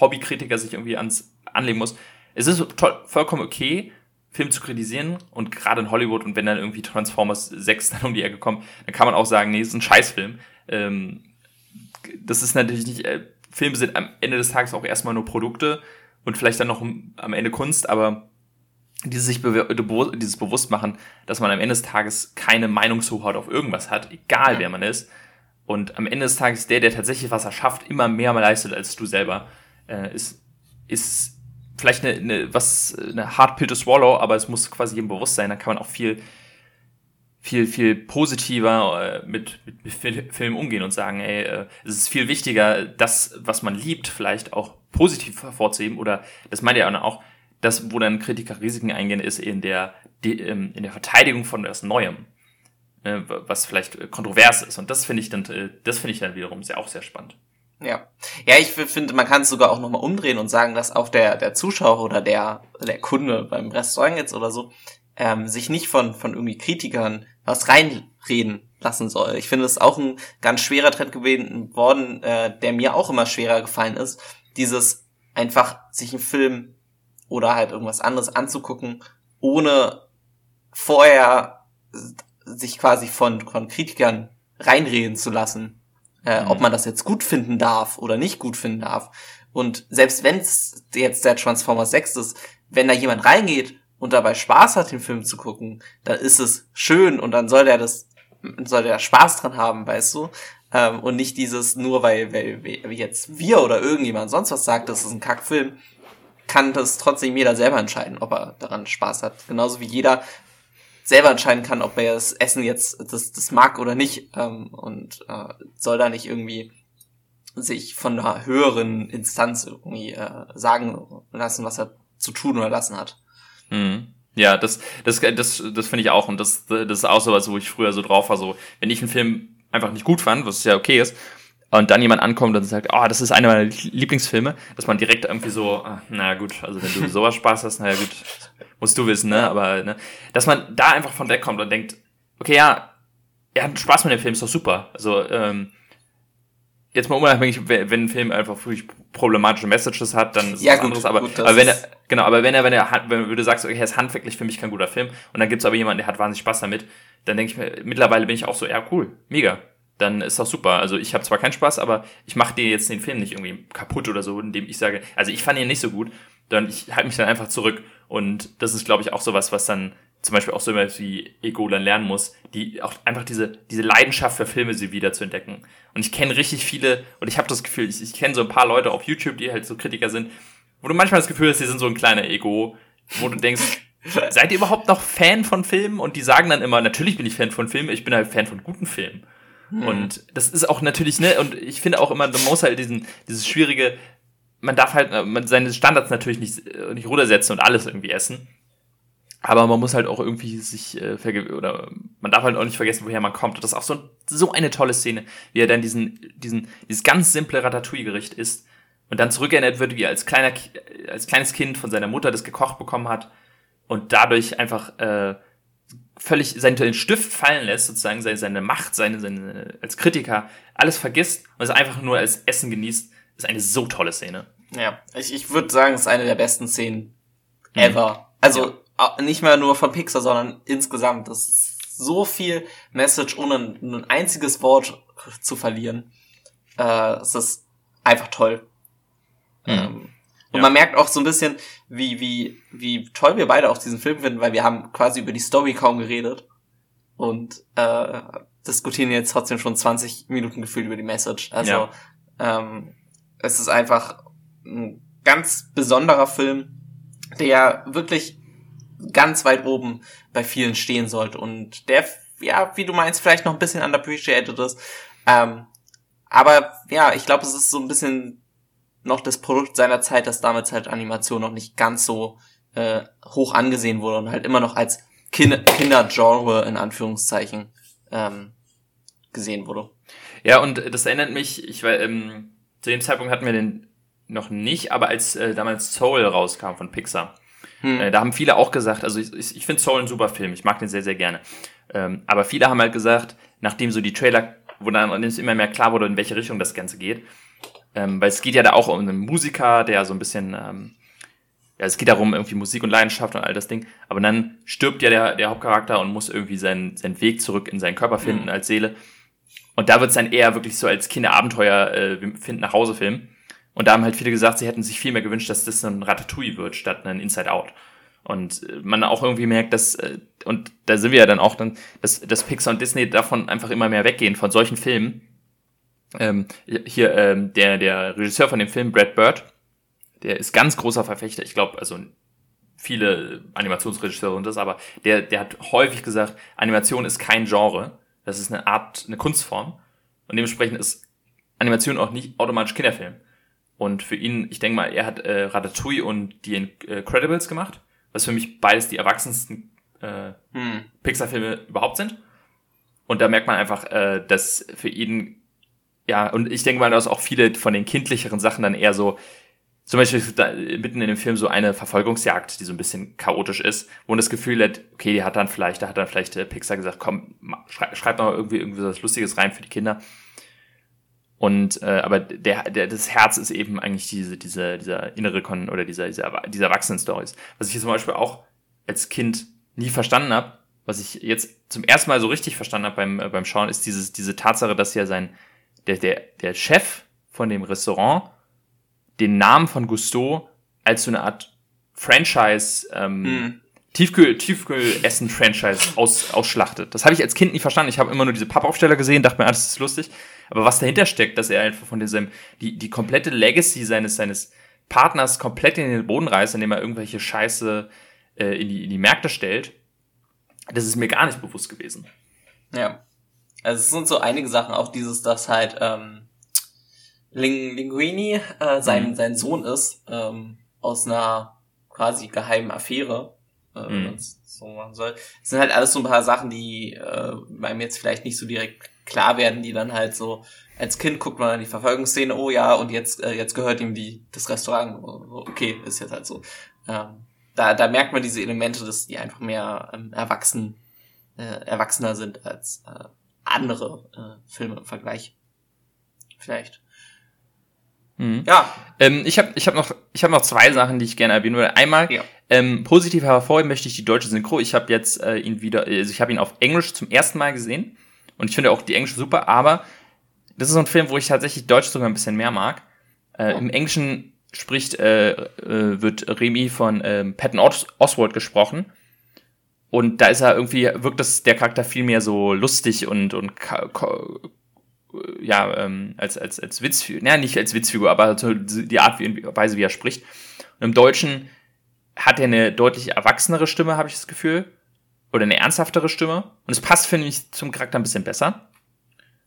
Hobbykritiker sich irgendwie ans anlegen muss. Es ist vollkommen okay, Film zu kritisieren und gerade in Hollywood und wenn dann irgendwie Transformers 6 dann um die Ecke kommt, dann kann man auch sagen, nee, es ist ein Scheißfilm. Ähm, das ist natürlich nicht, äh, Filme sind am Ende des Tages auch erstmal nur Produkte und vielleicht dann noch am Ende Kunst, aber dieses sich be dieses Bewusstmachen, dass man am Ende des Tages keine Meinungshoheit auf irgendwas hat, egal wer man ist. Und am Ende des Tages der, der tatsächlich was erschafft, immer mehr leistet als du selber, äh, ist, ist vielleicht eine, eine, was, eine Hard Pill to swallow, aber es muss quasi jedem bewusst sein, da kann man auch viel, viel, viel positiver äh, mit, mit, Filmen umgehen und sagen, ey, äh, es ist viel wichtiger, das, was man liebt, vielleicht auch positiv hervorzuheben oder, das meint ja auch, das, wo dann Kritiker Risiken eingehen, ist in der, ähm, in der Verteidigung von etwas Neuem, äh, was vielleicht kontrovers ist. Und das finde ich dann, äh, das finde ich dann wiederum sehr, auch sehr spannend. Ja. Ja, ich finde, man kann es sogar auch nochmal umdrehen und sagen, dass auch der, der Zuschauer oder der, der Kunde beim Restaurant jetzt oder so, ähm, sich nicht von, von irgendwie Kritikern was reinreden lassen soll. Ich finde, es ist auch ein ganz schwerer Trend gewesen worden, äh, der mir auch immer schwerer gefallen ist. Dieses einfach sich einen Film oder halt irgendwas anderes anzugucken, ohne vorher sich quasi von, von Kritikern reinreden zu lassen, äh, mhm. ob man das jetzt gut finden darf oder nicht gut finden darf. Und selbst wenn es jetzt der Transformers 6 ist, wenn da jemand reingeht und dabei Spaß hat, den Film zu gucken, dann ist es schön und dann soll der das, soll der Spaß dran haben, weißt du? Ähm, und nicht dieses, nur weil, weil, weil jetzt wir oder irgendjemand sonst was sagt, das ist ein Kackfilm, kann das trotzdem jeder selber entscheiden, ob er daran Spaß hat. Genauso wie jeder selber entscheiden kann, ob er das Essen jetzt das, das mag oder nicht. Ähm, und äh, soll da nicht irgendwie sich von einer höheren Instanz irgendwie äh, sagen lassen, was er zu tun oder lassen hat. Mhm. Ja, das, das, das, das finde ich auch. Und das, das ist auch so was, wo ich früher so drauf war. So, wenn ich einen Film einfach nicht gut fand, was ja okay ist, und dann jemand ankommt und sagt, oh, das ist einer meiner Lieblingsfilme, dass man direkt irgendwie so, ah, na gut, also wenn du sowas Spaß hast, naja gut, musst du wissen, ne? Aber ne, dass man da einfach von wegkommt und denkt, okay, ja, er hat Spaß mit dem Film, ist doch super. Also, ähm, jetzt mal unabhängig, wenn ein Film einfach wirklich problematische Messages hat, dann ist ja, was gut, anderes. Aber, gut, aber wenn er, genau, aber wenn er, wenn er, wenn du sagst, okay, er ist handwerklich für mich kein guter Film, und dann gibt's aber jemanden, der hat wahnsinnig Spaß damit, dann denke ich mir, mittlerweile bin ich auch so, ja, cool, mega dann ist das super. Also ich habe zwar keinen Spaß, aber ich mache dir jetzt den Film nicht irgendwie kaputt oder so, indem ich sage, also ich fand ihn nicht so gut, dann ich halte mich dann einfach zurück. Und das ist, glaube ich, auch sowas, was dann zum Beispiel auch so immer wie Ego dann lernen muss, die auch einfach diese, diese Leidenschaft für Filme sie wieder zu entdecken. Und ich kenne richtig viele, und ich habe das Gefühl, ich, ich kenne so ein paar Leute auf YouTube, die halt so Kritiker sind, wo du manchmal das Gefühl hast, die sind so ein kleiner Ego, wo du denkst, seid ihr überhaupt noch Fan von Filmen? Und die sagen dann immer, natürlich bin ich Fan von Filmen, ich bin halt Fan von guten Filmen. Hm. Und das ist auch natürlich, ne, und ich finde auch immer, man muss halt diesen, dieses schwierige, man darf halt äh, man seine Standards natürlich nicht, äh, nicht runtersetzen und alles irgendwie essen. Aber man muss halt auch irgendwie sich äh, verge oder man darf halt auch nicht vergessen, woher man kommt. Und das ist auch so, so eine tolle Szene, wie er dann diesen, diesen, dieses ganz simple Ratatouille-Gericht isst und dann zurückerinnert wird, wie er als kleiner, als kleines Kind von seiner Mutter das gekocht bekommen hat und dadurch einfach äh, völlig seinen Stift fallen lässt, sozusagen seine, seine Macht, seine, seine, als Kritiker, alles vergisst und es einfach nur als Essen genießt, ist eine so tolle Szene. Ja, ich, ich würde sagen, es ist eine der besten Szenen mhm. ever. Mhm. Also ja. nicht mehr nur von Pixar, sondern insgesamt. Das ist so viel Message, ohne ein, ein einziges Wort zu verlieren. Äh, es ist einfach toll. Mhm. Ähm, und ja. man merkt auch so ein bisschen, wie, wie, wie toll wir beide auch diesen Film finden, weil wir haben quasi über die Story kaum geredet. Und äh, diskutieren jetzt trotzdem schon 20 Minuten gefühlt über die Message. Also ja. ähm, es ist einfach ein ganz besonderer Film, der wirklich ganz weit oben bei vielen stehen sollte. Und der, ja, wie du meinst, vielleicht noch ein bisschen underappreciated ist. Ähm, aber ja, ich glaube, es ist so ein bisschen noch das Produkt seiner Zeit, dass damals halt Animation noch nicht ganz so äh, hoch angesehen wurde und halt immer noch als Kinder Kindergenre in Anführungszeichen ähm, gesehen wurde. Ja, und das erinnert mich, ich war, ähm, zu dem Zeitpunkt hatten wir den noch nicht, aber als äh, damals Soul rauskam von Pixar, hm. äh, da haben viele auch gesagt, also ich, ich finde Soul ein super Film, ich mag den sehr, sehr gerne. Ähm, aber viele haben halt gesagt, nachdem so die Trailer, wo dann immer mehr klar wurde, in welche Richtung das Ganze geht, ähm, weil es geht ja da auch um einen Musiker, der so ein bisschen, ähm, ja, es geht darum, irgendwie Musik und Leidenschaft und all das Ding. Aber dann stirbt ja der, der Hauptcharakter und muss irgendwie seinen, seinen Weg zurück in seinen Körper finden mhm. als Seele. Und da wird es dann eher wirklich so als Kinderabenteuer, äh, wir finden nach Hause Film. Und da haben halt viele gesagt, sie hätten sich viel mehr gewünscht, dass das ein Ratatouille wird, statt ein Inside Out. Und äh, man auch irgendwie merkt, dass, äh, und da sind wir ja dann auch dann, dass, dass Pixar und Disney davon einfach immer mehr weggehen, von solchen Filmen, ähm, hier ähm, der, der Regisseur von dem Film, Brad Bird, der ist ganz großer Verfechter, ich glaube, also viele Animationsregisseure und das, aber der, der hat häufig gesagt, Animation ist kein Genre, das ist eine Art, eine Kunstform und dementsprechend ist Animation auch nicht automatisch Kinderfilm. Und für ihn, ich denke mal, er hat äh, Ratatouille und die Incredibles gemacht, was für mich beides die erwachsensten äh, hm. Pixar-Filme überhaupt sind. Und da merkt man einfach, äh, dass für ihn, ja, und ich denke mal, dass auch viele von den kindlicheren Sachen dann eher so, zum Beispiel mitten in dem Film so eine Verfolgungsjagd, die so ein bisschen chaotisch ist, wo man das Gefühl hat, okay, die hat dann vielleicht, da hat dann vielleicht äh, Pixar gesagt, komm, schrei, schreib mal irgendwie irgendwie was Lustiges rein für die Kinder. Und äh, aber der, der das Herz ist eben eigentlich diese diese dieser innere Kon oder dieser dieser dieser Erwachsenen-Stories. Was ich zum Beispiel auch als Kind nie verstanden habe, was ich jetzt zum ersten Mal so richtig verstanden habe beim äh, beim Schauen, ist dieses diese Tatsache, dass ja sein der der der Chef von dem Restaurant den Namen von Gusto als so eine Art Franchise ähm, hm. Tiefkühl, Tiefkühl-Essen-Franchise aus, ausschlachtet. Das habe ich als Kind nie verstanden. Ich habe immer nur diese Pappaufsteller gesehen, dachte mir, ah, das ist lustig. Aber was dahinter steckt, dass er einfach von diesem, die, die komplette Legacy seines, seines Partners komplett in den Boden reißt, indem er irgendwelche Scheiße äh, in, die, in die Märkte stellt, das ist mir gar nicht bewusst gewesen. Ja. Also es sind so einige Sachen, auch dieses, dass halt ähm, Ling Linguini äh, sein, mhm. sein Sohn ist, ähm, aus einer quasi geheimen Affäre äh, wenn mhm. man so machen soll. Das sind halt alles so ein paar Sachen, die äh, einem jetzt vielleicht nicht so direkt klar werden, die dann halt so, als Kind guckt man an die Verfolgungsszene, oh ja, und jetzt, äh, jetzt gehört ihm die, das Restaurant. Okay, ist jetzt halt so. Ähm, da, da merkt man diese Elemente, dass die einfach mehr ähm, erwachsen, äh, erwachsener sind als äh, andere äh, Filme im Vergleich. Vielleicht. Mhm. Ja. Ähm, ich habe ich hab noch, ich hab noch zwei Sachen, die ich gerne erwähnen würde. Einmal, ja. ähm, positiv hervorheben möchte ich die deutsche Synchro. Ich habe jetzt äh, ihn wieder, also ich habe ihn auf Englisch zum ersten Mal gesehen. Und ich finde auch die englische super, aber das ist so ein Film, wo ich tatsächlich Deutsch sogar ein bisschen mehr mag. Äh, oh. Im Englischen spricht, äh, äh, wird Remy von ähm, Patton Os Oswald gesprochen. Und da ist er irgendwie, wirkt das der Charakter viel mehr so lustig und, und ja, ähm, als, als, als Witzfigur, naja, nicht als Witzfigur, aber die Art, wie, Weise, wie er spricht. Und im Deutschen hat er eine deutlich erwachsenere Stimme, habe ich das Gefühl. Oder eine ernsthaftere Stimme. Und es passt, finde ich, zum Charakter ein bisschen besser.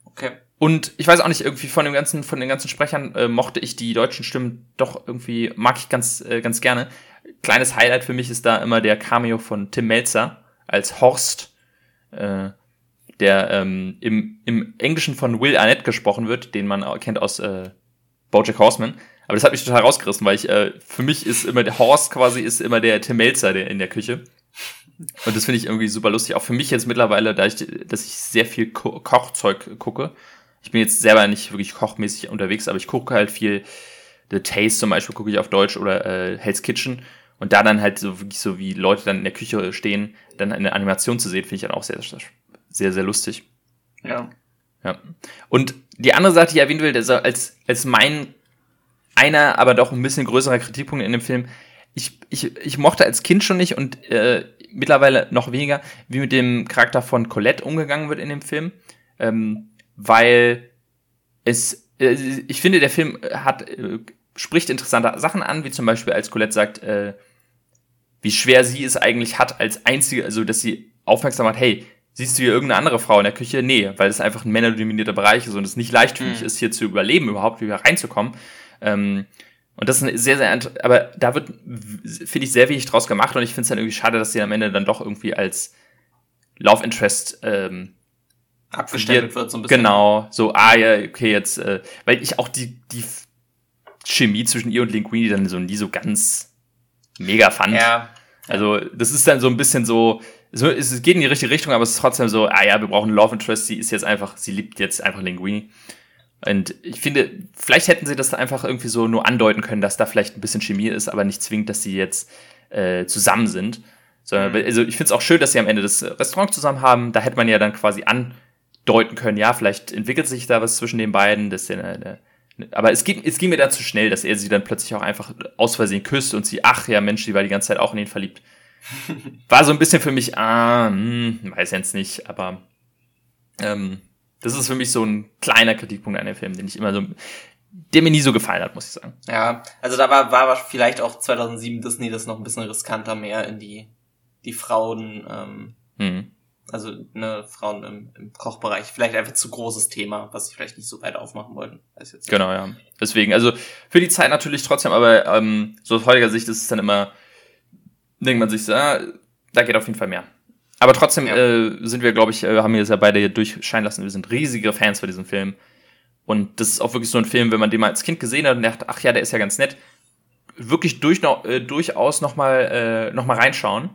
Okay. Und ich weiß auch nicht, irgendwie von dem ganzen, von den ganzen Sprechern äh, mochte ich die deutschen Stimmen doch irgendwie, mag ich ganz, äh, ganz gerne. Kleines Highlight für mich ist da immer der Cameo von Tim Melzer als Horst. Äh, der ähm, im, im Englischen von Will Arnett gesprochen wird, den man kennt aus äh, Bojack Horseman. Aber das hat mich total rausgerissen, weil ich, äh, für mich ist immer der Horst quasi ist immer der Tim Melzer der in der Küche. Und das finde ich irgendwie super lustig. Auch für mich jetzt mittlerweile, da ich, dass ich sehr viel Ko Kochzeug gucke. Ich bin jetzt selber nicht wirklich kochmäßig unterwegs, aber ich gucke halt viel The Taste zum Beispiel gucke ich auf Deutsch oder äh, Hell's Kitchen. Und da dann halt so wirklich so wie Leute dann in der Küche stehen, dann eine Animation zu sehen, finde ich dann auch sehr, sehr sehr, lustig. Ja. Ja. Und die andere Sache, die ich erwähnen will, als, als mein einer, aber doch ein bisschen größerer Kritikpunkt in dem Film, ich, ich, ich mochte als Kind schon nicht und äh, mittlerweile noch weniger, wie mit dem Charakter von Colette umgegangen wird in dem Film. Ähm, weil es, äh, ich finde, der Film hat, äh, spricht interessante Sachen an, wie zum Beispiel, als Colette sagt, äh, wie schwer sie es eigentlich hat, als einzige, also dass sie aufmerksam hat, hey, Siehst du hier irgendeine andere Frau in der Küche? Nee, weil es einfach ein männerdominierter Bereich ist und es nicht leichtfüßig mhm. ist, hier zu überleben, überhaupt hier reinzukommen. Ähm, und das ist sehr, sehr, aber da wird, finde ich, sehr wenig draus gemacht und ich finde es dann irgendwie schade, dass sie am Ende dann doch irgendwie als Love Interest ähm, abgestellt wird, so ein bisschen. Genau, so, ah ja, okay, jetzt, äh, weil ich auch die, die Chemie zwischen ihr und Linguini dann so nie so ganz mega fand. Ja. Also, das ist dann so ein bisschen so, es geht in die richtige Richtung, aber es ist trotzdem so, ah ja, wir brauchen Love Interest, sie ist jetzt einfach, sie liebt jetzt einfach Linguini. Und ich finde, vielleicht hätten sie das einfach irgendwie so nur andeuten können, dass da vielleicht ein bisschen Chemie ist, aber nicht zwingend, dass sie jetzt äh, zusammen sind. Sondern, mhm. also ich finde es auch schön, dass sie am Ende das Restaurant zusammen haben. Da hätte man ja dann quasi andeuten können, ja, vielleicht entwickelt sich da was zwischen den beiden. Das ja eine, eine, aber es, ging, es ging mir da zu schnell, dass er sie dann plötzlich auch einfach aus Versehen küsst und sie, ach ja, Mensch, die war die ganze Zeit auch in ihn verliebt. War so ein bisschen für mich, ah, hm, weiß jetzt nicht, aber ähm, das ist für mich so ein kleiner Kritikpunkt an dem Film, den ich immer so, der mir nie so gefallen hat, muss ich sagen. Ja, also da war, war vielleicht auch 2007 Disney das noch ein bisschen riskanter mehr in die, die Frauen, ähm, hm. Also ne, Frauen im, im Kochbereich. Vielleicht einfach zu großes Thema, was sie vielleicht nicht so weit aufmachen wollten. Genau, ja. Deswegen, also für die Zeit natürlich trotzdem, aber ähm, so aus heutiger Sicht ist es dann immer, denkt man sich so, ah, da geht auf jeden Fall mehr. Aber trotzdem ja. äh, sind wir, glaube ich, äh, haben wir es ja beide durchscheinen lassen, wir sind riesige Fans von diesem Film. Und das ist auch wirklich so ein Film, wenn man den mal als Kind gesehen hat und dachte, ach ja, der ist ja ganz nett, wirklich durch, äh, durchaus nochmal äh, noch mal reinschauen.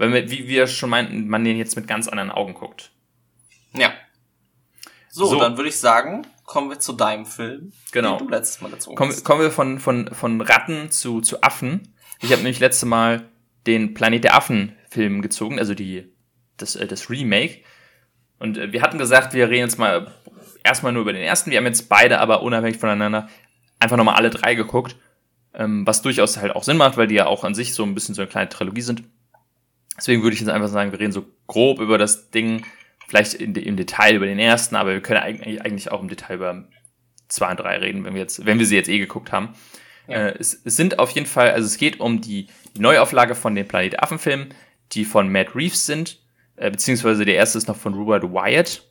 Weil, wir, wie wir schon meinten, man den jetzt mit ganz anderen Augen guckt. Ja. So, so. dann würde ich sagen, kommen wir zu deinem Film, genau. den du letztes Mal dazu kommen, kommen wir von, von, von Ratten zu, zu Affen. Ich habe nämlich letztes Mal den Planet der Affen Film gezogen, also die, das, äh, das Remake. Und äh, wir hatten gesagt, wir reden jetzt mal erstmal nur über den ersten. Wir haben jetzt beide aber unabhängig voneinander einfach nochmal alle drei geguckt. Ähm, was durchaus halt auch Sinn macht, weil die ja auch an sich so ein bisschen so eine kleine Trilogie sind. Deswegen würde ich jetzt einfach sagen, wir reden so grob über das Ding, vielleicht in, im Detail über den ersten, aber wir können eigentlich, eigentlich auch im Detail über zwei und drei reden, wenn wir jetzt, wenn wir sie jetzt eh geguckt haben. Ja. Äh, es, es, sind auf jeden Fall, also es geht um die, die Neuauflage von den Planet Affen Filmen, die von Matt Reeves sind, äh, beziehungsweise der erste ist noch von Robert Wyatt,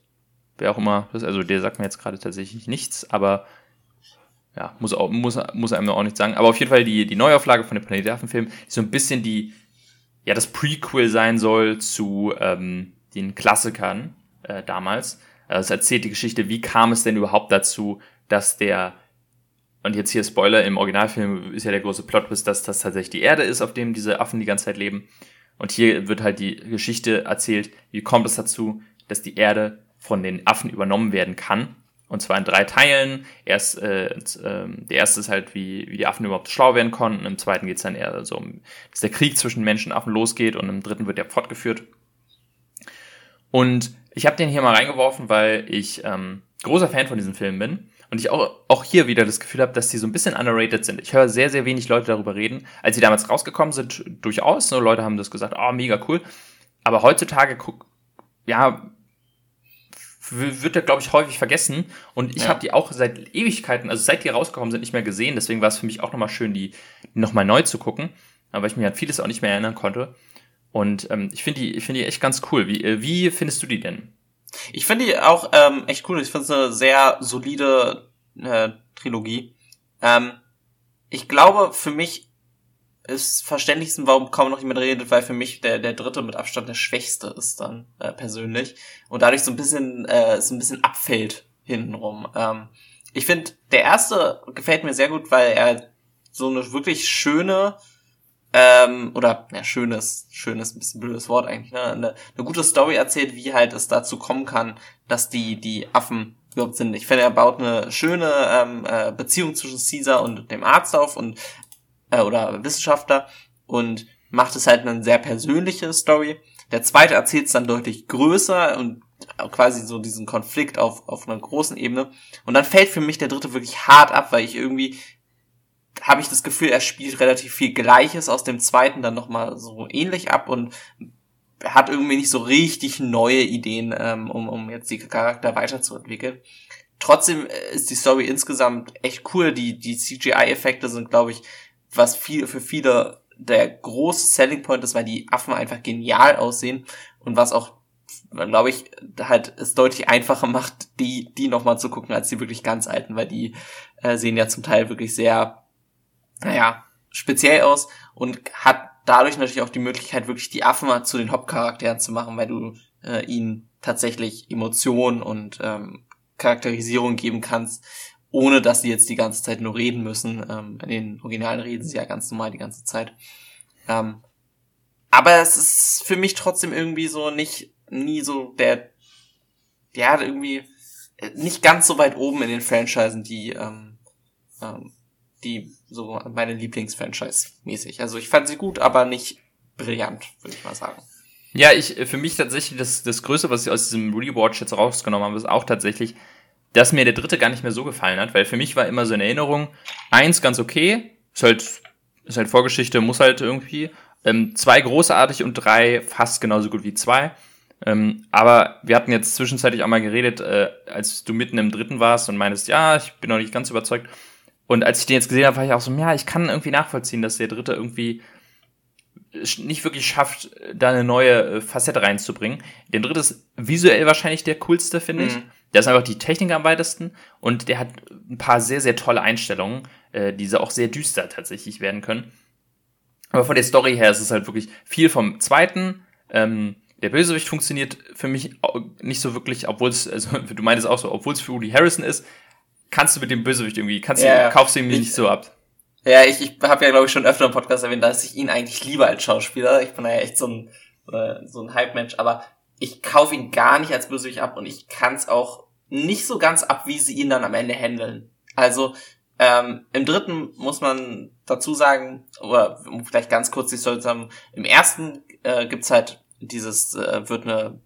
wer auch immer das, also der sagt mir jetzt gerade tatsächlich nichts, aber ja, muss, auch, muss, muss einem auch nicht sagen. Aber auf jeden Fall die, die Neuauflage von dem Planet der Affen-Film, die so ein bisschen die, ja, das Prequel sein soll zu ähm, den Klassikern äh, damals. Also es erzählt die Geschichte, wie kam es denn überhaupt dazu, dass der, und jetzt hier Spoiler, im Originalfilm ist ja der große Plot, dass das tatsächlich die Erde ist, auf dem diese Affen die ganze Zeit leben. Und hier wird halt die Geschichte erzählt, wie kommt es dazu, dass die Erde von den Affen übernommen werden kann. Und zwar in drei Teilen. Erst, äh, äh, der erste ist halt, wie, wie die Affen überhaupt schlau werden konnten. Im zweiten geht es dann eher so um, dass der Krieg zwischen Menschen und Affen losgeht. Und im dritten wird der fortgeführt. Und ich habe den hier mal reingeworfen, weil ich ähm, großer Fan von diesem Film bin. Und ich auch, auch hier wieder das Gefühl habe, dass die so ein bisschen underrated sind. Ich höre sehr, sehr wenig Leute darüber reden. Als sie damals rausgekommen sind, durchaus. Ne, Leute haben das gesagt, oh, mega cool. Aber heutzutage, ja, wird er, glaube ich, häufig vergessen. Und ich ja. habe die auch seit Ewigkeiten, also seit die rausgekommen sind, nicht mehr gesehen. Deswegen war es für mich auch nochmal schön, die nochmal neu zu gucken. Aber ich mir an vieles auch nicht mehr erinnern konnte. Und ähm, ich finde die, ich finde die echt ganz cool. Wie, äh, wie findest du die denn? Ich finde die auch ähm, echt cool. Ich finde es eine sehr solide äh, Trilogie. Ähm, ich glaube, für mich ist verständlichsten, warum kaum noch jemand redet, weil für mich der, der dritte mit Abstand der schwächste ist dann äh, persönlich und dadurch so ein bisschen äh, so ein bisschen abfällt hintenrum. Ähm, ich finde, der erste gefällt mir sehr gut, weil er so eine wirklich schöne ähm, oder ja, schönes, schönes, ein bisschen blödes Wort eigentlich, ne? eine, eine gute Story erzählt, wie halt es dazu kommen kann, dass die die Affen überhaupt sind. Ich finde, er baut eine schöne ähm, äh, Beziehung zwischen Caesar und dem Arzt auf und äh, oder Wissenschaftler und macht es halt eine sehr persönliche Story. Der zweite erzählt es dann deutlich größer und quasi so diesen Konflikt auf, auf einer großen Ebene. Und dann fällt für mich der dritte wirklich hart ab, weil ich irgendwie habe ich das Gefühl, er spielt relativ viel Gleiches aus dem zweiten dann nochmal so ähnlich ab und hat irgendwie nicht so richtig neue Ideen, ähm, um, um jetzt die Charakter weiterzuentwickeln. Trotzdem ist die Story insgesamt echt cool. Die, die CGI-Effekte sind, glaube ich, was viel, für viele der große Selling Point ist, weil die Affen einfach genial aussehen und was auch, glaube ich, halt es deutlich einfacher macht, die, die nochmal zu gucken, als die wirklich ganz alten, weil die äh, sehen ja zum Teil wirklich sehr, naja, speziell aus und hat dadurch natürlich auch die Möglichkeit, wirklich die Affen zu den Hauptcharakteren zu machen, weil du äh, ihnen tatsächlich Emotionen und ähm, Charakterisierung geben kannst, ohne dass sie jetzt die ganze Zeit nur reden müssen. Ähm, in den Originalen reden sie ja ganz normal die ganze Zeit. Ähm, aber es ist für mich trotzdem irgendwie so nicht, nie so der, ja, irgendwie nicht ganz so weit oben in den Franchisen, die, ähm, ähm, die so meine Lieblingsfranchise mäßig. Also ich fand sie gut, aber nicht brillant, würde ich mal sagen. Ja, ich, für mich tatsächlich das, das Größte, was ich aus diesem Rewatch jetzt rausgenommen habe, ist auch tatsächlich, dass mir der dritte gar nicht mehr so gefallen hat, weil für mich war immer so eine Erinnerung, eins ganz okay, ist halt, ist halt Vorgeschichte, muss halt irgendwie, ähm, zwei großartig und drei fast genauso gut wie zwei. Ähm, aber wir hatten jetzt zwischenzeitlich auch mal geredet, äh, als du mitten im dritten warst und meintest, ja, ich bin noch nicht ganz überzeugt. Und als ich den jetzt gesehen habe, war ich auch so, ja, ich kann irgendwie nachvollziehen, dass der dritte irgendwie nicht wirklich schafft, da eine neue äh, Facette reinzubringen. Der dritte ist visuell wahrscheinlich der coolste, finde mhm. ich. Der ist einfach die Technik am weitesten und der hat ein paar sehr, sehr tolle Einstellungen, äh, die auch sehr düster tatsächlich werden können. Aber von der Story her ist es halt wirklich viel vom zweiten. Ähm, der Bösewicht funktioniert für mich nicht so wirklich, obwohl es, also du meintest auch so, obwohl es für Woody Harrison ist, kannst du mit dem Bösewicht irgendwie, kannst ja, du, kaufst du ihm nicht so ab. Ja, ich, ich habe ja, glaube ich, schon öfter im Podcast erwähnt, dass ich ihn eigentlich liebe als Schauspieler. Ich bin ja echt so ein, so ein Hype-Mensch, aber ich kaufe ihn gar nicht als Bösewicht ab und ich kann es auch nicht so ganz ab, wie sie ihn dann am Ende handeln. Also ähm, im dritten muss man dazu sagen, oder um vielleicht ganz kurz die Story zu haben, im ersten äh, gibt's halt dieses, äh, wird eine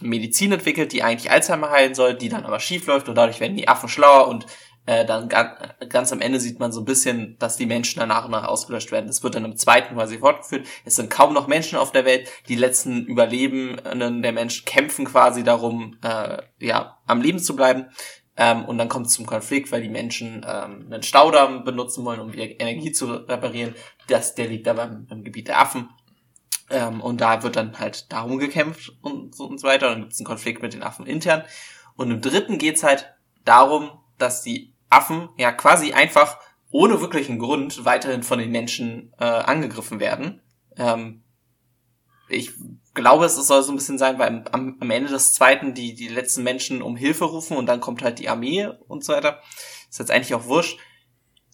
Medizin entwickelt, die eigentlich Alzheimer heilen soll, die dann aber schief läuft und dadurch werden die Affen schlauer und äh, dann ganz, am Ende sieht man so ein bisschen, dass die Menschen dann nach und nach ausgelöscht werden. Das wird dann im zweiten quasi fortgeführt. Es sind kaum noch Menschen auf der Welt. Die letzten Überlebenden der Menschen kämpfen quasi darum, äh, ja, am Leben zu bleiben. Ähm, und dann kommt es zum Konflikt, weil die Menschen ähm, einen Staudamm benutzen wollen, um ihre Energie zu reparieren. Das, der liegt aber im, im Gebiet der Affen. Ähm, und da wird dann halt darum gekämpft und so und so weiter. Und dann gibt es einen Konflikt mit den Affen intern. Und im dritten geht's halt darum, dass die Affen ja quasi einfach ohne wirklichen Grund weiterhin von den Menschen äh, angegriffen werden. Ähm, ich glaube, es soll so ein bisschen sein, weil am, am Ende des zweiten die, die letzten Menschen um Hilfe rufen und dann kommt halt die Armee und so weiter. Ist jetzt eigentlich auch wurscht.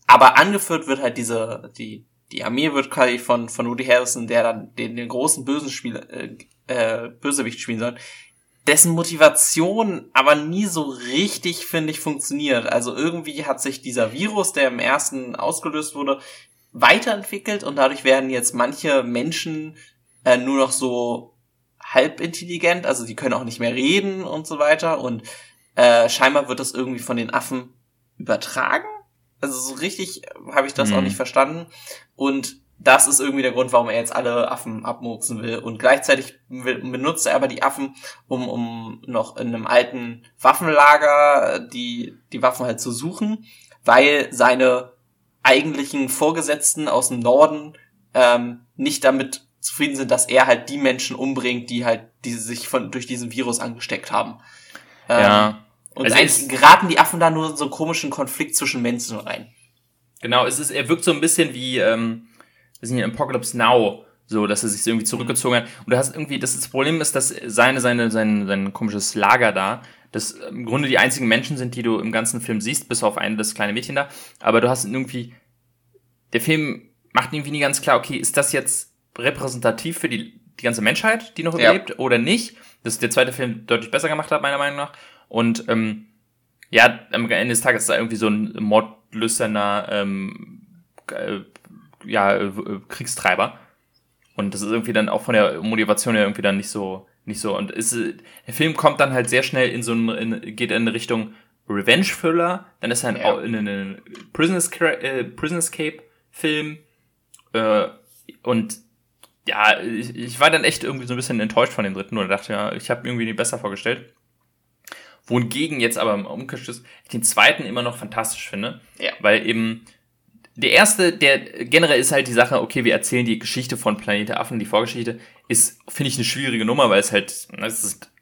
Aber angeführt wird halt diese, die, die Armee wird quasi von, von Woody Harrison, der dann den, den großen bösen Spieler, äh, äh, Bösewicht spielen soll, dessen Motivation aber nie so richtig, finde ich, funktioniert. Also irgendwie hat sich dieser Virus, der im ersten ausgelöst wurde, weiterentwickelt und dadurch werden jetzt manche Menschen äh, nur noch so halbintelligent, also die können auch nicht mehr reden und so weiter und äh, scheinbar wird das irgendwie von den Affen übertragen. Also so richtig habe ich das mhm. auch nicht verstanden und das ist irgendwie der Grund, warum er jetzt alle Affen abmurksen will. Und gleichzeitig benutzt er aber die Affen, um, um noch in einem alten Waffenlager die, die Waffen halt zu suchen, weil seine eigentlichen Vorgesetzten aus dem Norden ähm, nicht damit zufrieden sind, dass er halt die Menschen umbringt, die halt die sich von durch diesen Virus angesteckt haben. Ähm, ja. Und also eigentlich geraten die Affen da nur in so einen komischen Konflikt zwischen Menschen rein. Genau, es ist, er wirkt so ein bisschen wie, ähm, sind hier Apocalypse Now, so, dass er sich irgendwie zurückgezogen hat. Und du hast irgendwie, das, das Problem ist, dass seine, seine, sein, sein komisches Lager da, das im Grunde die einzigen Menschen sind, die du im ganzen Film siehst, bis auf ein, das kleine Mädchen da. Aber du hast irgendwie, der Film macht irgendwie nie ganz klar, okay, ist das jetzt repräsentativ für die, die ganze Menschheit, die noch überlebt, ja. oder nicht? Das ist der zweite Film deutlich besser gemacht hat, meiner Meinung nach. Und ähm, ja, am Ende des Tages ist da irgendwie so ein mordlüsterner ähm, äh, ja, äh, Kriegstreiber. Und das ist irgendwie dann auch von der Motivation her irgendwie dann nicht so, nicht so. Und ist, der Film kommt dann halt sehr schnell in so ein, in, geht in eine Richtung Revenge-Thriller, dann ist er ein, ja. in einen Prison, äh, Prison Escape-Film. Äh, und ja, ich, ich war dann echt irgendwie so ein bisschen enttäuscht von dem dritten oder dachte, ja, ich habe irgendwie den besser vorgestellt. Wohingegen jetzt aber im Umkehrschluss ich den zweiten immer noch fantastisch finde, ja. weil eben der erste, der generell ist halt die Sache, okay, wir erzählen die Geschichte von Planet Affen, die Vorgeschichte, ist, finde ich, eine schwierige Nummer, weil es halt, es ist,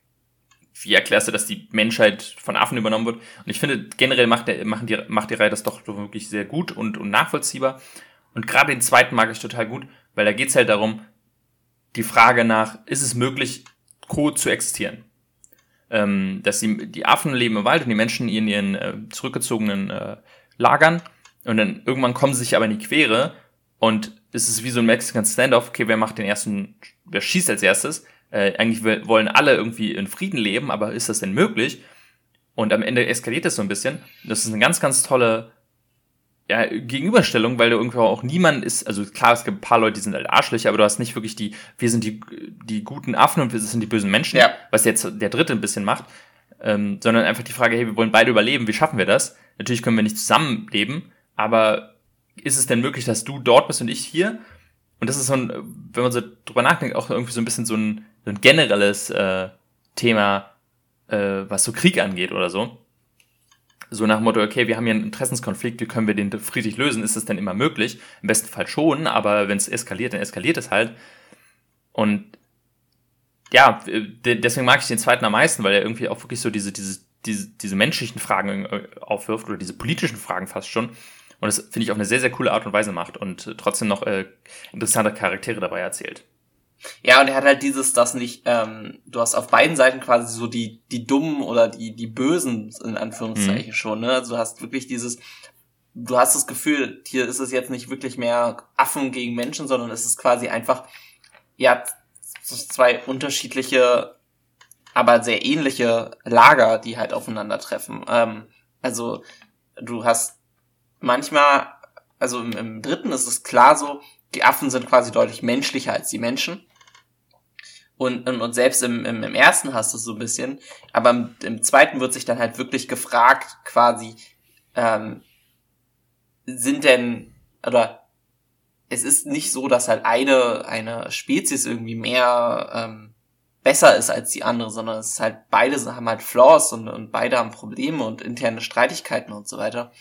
wie erklärst du, dass die Menschheit von Affen übernommen wird? Und ich finde, generell macht, der, machen die, macht die Reihe das doch wirklich sehr gut und, und nachvollziehbar. Und gerade den zweiten mag ich total gut, weil da geht's halt darum, die Frage nach, ist es möglich, co zu existieren? Ähm, dass die, die Affen leben im Wald und die Menschen in ihren äh, zurückgezogenen äh, Lagern und dann irgendwann kommen sie sich aber in die Quere und es ist wie so ein Mexican Standoff. Okay, wer macht den ersten, wer schießt als erstes? Äh, eigentlich wollen alle irgendwie in Frieden leben, aber ist das denn möglich? Und am Ende eskaliert das so ein bisschen. Das ist eine ganz, ganz tolle ja, Gegenüberstellung, weil du irgendwie auch niemand ist, also klar, es gibt ein paar Leute, die sind halt Arschlöcher, aber du hast nicht wirklich die, wir sind die, die guten Affen und wir sind die bösen Menschen, ja. was jetzt der dritte ein bisschen macht, ähm, sondern einfach die Frage, hey, wir wollen beide überleben, wie schaffen wir das? Natürlich können wir nicht zusammenleben, aber ist es denn möglich, dass du dort bist und ich hier? Und das ist so ein, wenn man so drüber nachdenkt, auch irgendwie so ein bisschen so ein, so ein generelles äh, Thema, äh, was so Krieg angeht oder so. so nach dem Motto, okay, wir haben hier einen Interessenskonflikt, wie können wir den friedlich lösen? Ist das denn immer möglich? Im besten Fall schon, aber wenn es eskaliert, dann eskaliert es halt. Und ja, deswegen mag ich den zweiten am meisten, weil er irgendwie auch wirklich so diese, diese, diese, diese menschlichen Fragen äh, aufwirft oder diese politischen Fragen fast schon. Und das finde ich auf eine sehr, sehr coole Art und Weise macht und trotzdem noch äh, interessante Charaktere dabei erzählt. Ja, und er hat halt dieses, das nicht, ähm, du hast auf beiden Seiten quasi so die, die Dummen oder die, die Bösen, in Anführungszeichen mhm. schon, ne? Also du hast wirklich dieses, du hast das Gefühl, hier ist es jetzt nicht wirklich mehr Affen gegen Menschen, sondern es ist quasi einfach, ja, zwei unterschiedliche, aber sehr ähnliche Lager, die halt aufeinandertreffen. Ähm, also du hast manchmal, also im, im dritten ist es klar so, die Affen sind quasi deutlich menschlicher als die Menschen. Und, und, und selbst im, im, im ersten hast du es so ein bisschen, aber im, im zweiten wird sich dann halt wirklich gefragt, quasi, ähm, sind denn, oder es ist nicht so, dass halt eine, eine Spezies irgendwie mehr ähm, besser ist als die andere, sondern es ist halt, beide haben halt Flaws und, und beide haben Probleme und interne Streitigkeiten und so weiter.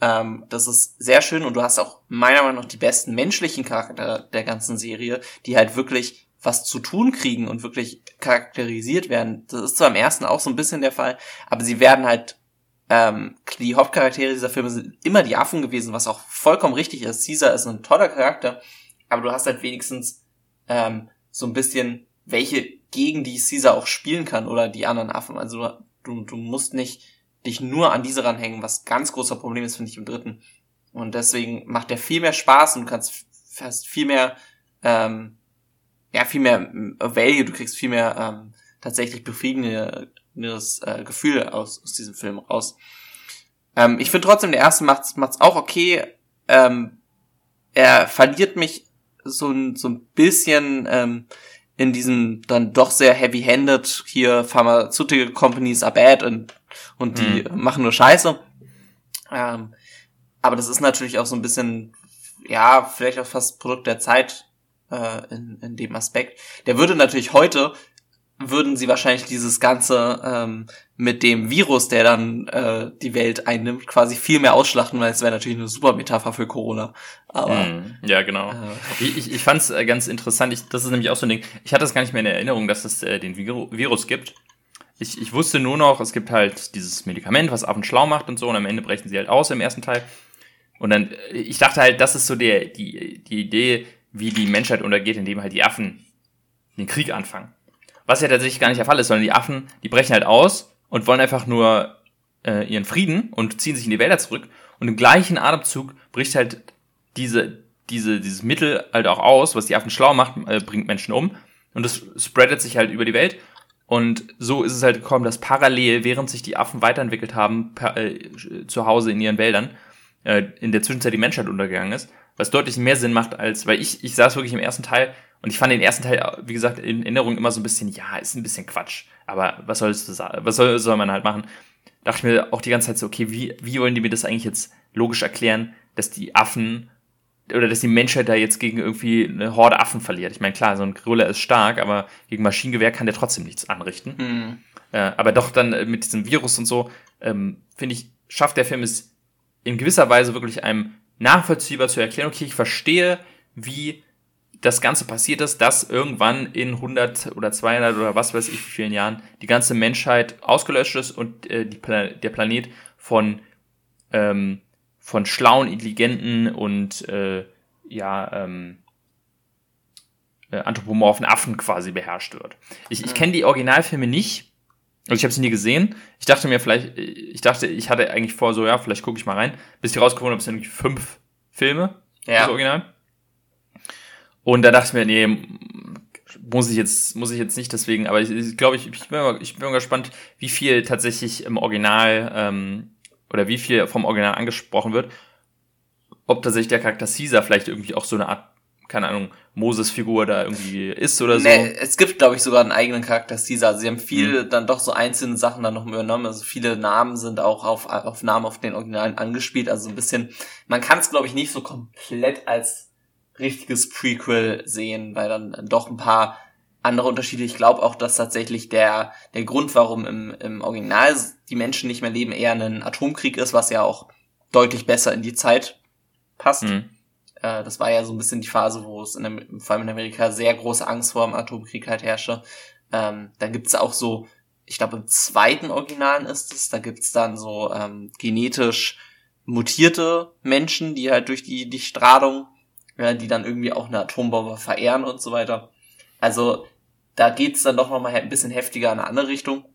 Ähm, das ist sehr schön und du hast auch meiner Meinung nach die besten menschlichen Charakter der ganzen Serie, die halt wirklich was zu tun kriegen und wirklich charakterisiert werden. Das ist zwar im ersten auch so ein bisschen der Fall, aber sie werden halt ähm, die Hauptcharaktere dieser Filme sind immer die Affen gewesen, was auch vollkommen richtig ist. Caesar ist ein toller Charakter, aber du hast halt wenigstens ähm, so ein bisschen welche gegen die Caesar auch spielen kann oder die anderen Affen. Also du, du musst nicht dich nur an diese ranhängen, was ganz großer Problem ist, finde ich, im dritten. Und deswegen macht der viel mehr Spaß und du kannst fast viel mehr ähm, ja, viel mehr Value, du kriegst viel mehr ähm, tatsächlich befriedigendes äh, Gefühl aus, aus diesem Film raus. Ähm, ich finde trotzdem, der erste macht's, macht's auch okay. Ähm, er verliert mich so ein, so ein bisschen ähm, in diesem dann doch sehr heavy-handed hier Pharmaceutical Companies are bad und, und die mhm. machen nur Scheiße. Ähm, aber das ist natürlich auch so ein bisschen, ja, vielleicht auch fast Produkt der Zeit, äh, in, in dem Aspekt. Der würde natürlich heute würden sie wahrscheinlich dieses Ganze ähm, mit dem Virus, der dann äh, die Welt einnimmt, quasi viel mehr ausschlachten, weil es wäre natürlich eine super Metapher für Corona. Aber mm, ja, genau. Äh, ich ich, ich fand es äh, ganz interessant. Ich, das ist nämlich auch so ein Ding. Ich hatte es gar nicht mehr in Erinnerung, dass es äh, den Vir Virus gibt. Ich, ich wusste nur noch, es gibt halt dieses Medikament, was Affen schlau macht und so, und am Ende brechen sie halt aus im ersten Teil. Und dann, äh, ich dachte halt, das ist so der, die, die Idee, wie die Menschheit untergeht, indem halt die Affen den Krieg anfangen. Was ja tatsächlich gar nicht der Fall ist, sondern die Affen, die brechen halt aus und wollen einfach nur äh, ihren Frieden und ziehen sich in die Wälder zurück. Und im gleichen Atemzug bricht halt diese, diese, dieses Mittel halt auch aus, was die Affen schlau macht, äh, bringt Menschen um. Und das spreadet sich halt über die Welt. Und so ist es halt gekommen, dass parallel, während sich die Affen weiterentwickelt haben, per, äh, zu Hause in ihren Wäldern, äh, in der Zwischenzeit die Menschheit untergegangen ist was deutlich mehr Sinn macht als, weil ich, ich saß wirklich im ersten Teil und ich fand den ersten Teil, wie gesagt, in Erinnerung immer so ein bisschen, ja, ist ein bisschen Quatsch, aber was sollst was soll, soll man halt machen? Dachte ich mir auch die ganze Zeit so, okay, wie, wie wollen die mir das eigentlich jetzt logisch erklären, dass die Affen oder dass die Menschheit da jetzt gegen irgendwie eine Horde Affen verliert. Ich meine, klar, so ein Gorilla ist stark, aber gegen Maschinengewehr kann der trotzdem nichts anrichten. Mhm. Äh, aber doch dann mit diesem Virus und so, ähm, finde ich, schafft der Film es in gewisser Weise wirklich einem nachvollziehbar zu erklären, okay, ich verstehe, wie das Ganze passiert ist, dass irgendwann in 100 oder 200 oder was weiß ich wie vielen Jahren die ganze Menschheit ausgelöscht ist und äh, die, der Planet von, ähm, von schlauen, intelligenten und äh, ja, ähm, äh, anthropomorphen Affen quasi beherrscht wird. Ich, ich kenne die Originalfilme nicht, also ich habe sie nie gesehen. Ich dachte mir vielleicht, ich dachte, ich hatte eigentlich vor, so ja, vielleicht gucke ich mal rein, bis ich rausgefunden habe, es sind fünf Filme, ja. das Original. Und da dachte ich mir, nee, muss ich jetzt, muss ich jetzt nicht deswegen, aber ich, ich glaube, ich, ich, bin mal, ich bin mal gespannt, wie viel tatsächlich im Original ähm, oder wie viel vom Original angesprochen wird. Ob tatsächlich der Charakter Caesar vielleicht irgendwie auch so eine Art keine Ahnung, Moses-Figur da irgendwie ist oder so. Nee, es gibt, glaube ich, sogar einen eigenen Charakter Caesar. Also sie haben viel mhm. dann doch so einzelne Sachen dann noch übernommen. Also viele Namen sind auch auf, auf Namen auf den Originalen angespielt. Also ein bisschen, man kann es, glaube ich, nicht so komplett als richtiges Prequel sehen, weil dann doch ein paar andere Unterschiede. Ich glaube auch, dass tatsächlich der, der Grund, warum im, im Original die Menschen nicht mehr leben, eher ein Atomkrieg ist, was ja auch deutlich besser in die Zeit passt. Mhm. Äh, das war ja so ein bisschen die Phase, wo es in dem, vor allem in Amerika sehr große Angst vor dem Atomkrieg halt herrschte. Ähm, dann gibt's auch so, ich glaube im zweiten Originalen ist es, da gibt's dann so ähm, genetisch mutierte Menschen, die halt durch die, die Strahlung, ja, die dann irgendwie auch eine Atombombe verehren und so weiter. Also da geht's dann doch nochmal ein bisschen heftiger in eine andere Richtung.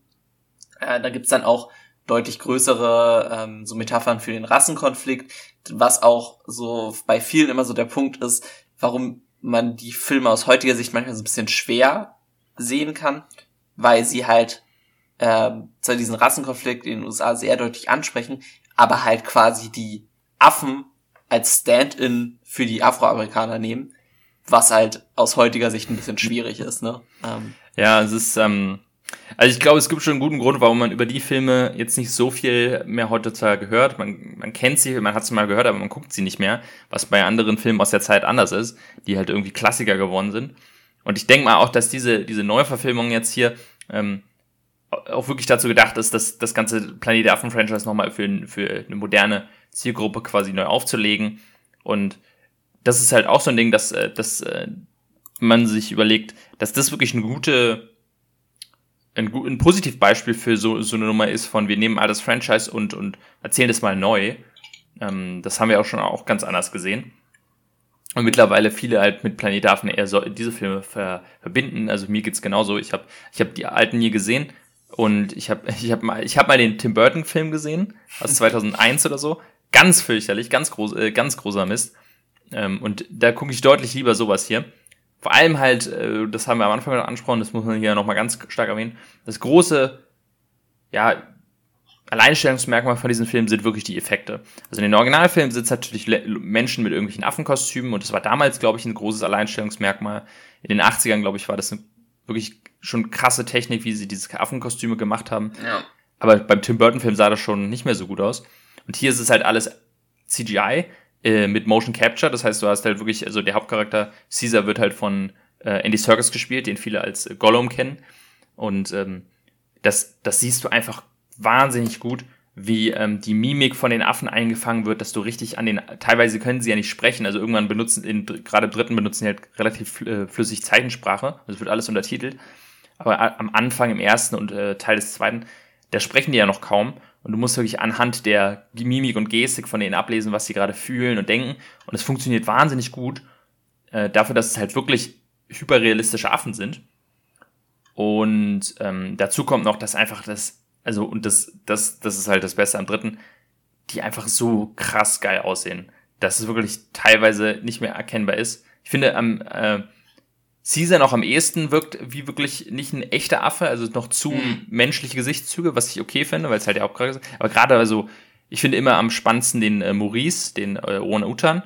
Äh, da gibt's dann auch deutlich größere ähm, so Metaphern für den Rassenkonflikt, was auch so bei vielen immer so der Punkt ist, warum man die Filme aus heutiger Sicht manchmal so ein bisschen schwer sehen kann, weil sie halt ähm, zwar diesen Rassenkonflikt in den USA sehr deutlich ansprechen, aber halt quasi die Affen als Stand-in für die Afroamerikaner nehmen, was halt aus heutiger Sicht ein bisschen schwierig ist, ne? Ähm, ja, es ist, ähm, also ich glaube, es gibt schon einen guten Grund, warum man über die Filme jetzt nicht so viel mehr heutzutage hört. Man, man kennt sie, man hat sie mal gehört, aber man guckt sie nicht mehr, was bei anderen Filmen aus der Zeit anders ist, die halt irgendwie Klassiker geworden sind. Und ich denke mal auch, dass diese, diese Neuverfilmung jetzt hier ähm, auch wirklich dazu gedacht ist, dass das ganze Planet der Affen-Franchise nochmal für, für eine moderne Zielgruppe quasi neu aufzulegen. Und das ist halt auch so ein Ding, dass, äh, dass äh, man sich überlegt, dass das wirklich eine gute ein, ein Positivbeispiel für so, so eine Nummer ist von wir nehmen all das Franchise und, und erzählen das mal neu. Ähm, das haben wir auch schon auch ganz anders gesehen. Und mittlerweile viele halt mit Planet Affen eher so diese Filme ver, verbinden. Also mir geht's genauso. Ich habe ich hab die alten nie gesehen und ich habe ich hab mal ich habe mal den Tim Burton Film gesehen aus 2001 oder so. Ganz fürchterlich, ganz groß äh, ganz großer Mist. Ähm, und da gucke ich deutlich lieber sowas hier vor allem halt, äh, das haben wir am Anfang noch angesprochen, das muss man hier nochmal ganz stark erwähnen, das große, ja, Alleinstellungsmerkmal von diesem Film sind wirklich die Effekte. Also in den Originalfilmen sitzen natürlich Menschen mit irgendwelchen Affenkostümen und das war damals, glaube ich, ein großes Alleinstellungsmerkmal. In den 80ern, glaube ich, war das eine wirklich schon krasse Technik, wie sie diese Affenkostüme gemacht haben. Ja. Aber beim Tim Burton-Film sah das schon nicht mehr so gut aus. Und hier ist es halt alles CGI, äh, mit Motion Capture. Das heißt, du hast halt wirklich, also der Hauptcharakter Caesar wird halt von äh, Andy Serkis gespielt, den viele als Gollum kennen. Und ähm, das, das siehst du einfach wahnsinnig gut, wie ähm, die Mimik von den Affen eingefangen wird, dass du richtig an den, teilweise können sie ja nicht sprechen, also irgendwann benutzen, in, gerade dritten benutzen sie halt relativ äh, flüssig Zeichensprache, also wird alles untertitelt. Aber am Anfang, im ersten und äh, Teil des zweiten, da sprechen die ja noch kaum. Und du musst wirklich anhand der Mimik und Gestik von denen ablesen, was sie gerade fühlen und denken. Und es funktioniert wahnsinnig gut. Äh, dafür, dass es halt wirklich hyperrealistische Affen sind. Und ähm, dazu kommt noch, dass einfach das, also, und das, das, das ist halt das Beste am dritten, die einfach so krass geil aussehen, dass es wirklich teilweise nicht mehr erkennbar ist. Ich finde, am, äh, Caesar noch am ehesten wirkt wie wirklich nicht ein echter Affe, also noch zu mhm. menschliche Gesichtszüge, was ich okay finde, weil es halt ja auch gerade ist. Aber gerade also, ich finde immer am spannendsten den äh, Maurice, den äh, Orang-Utan.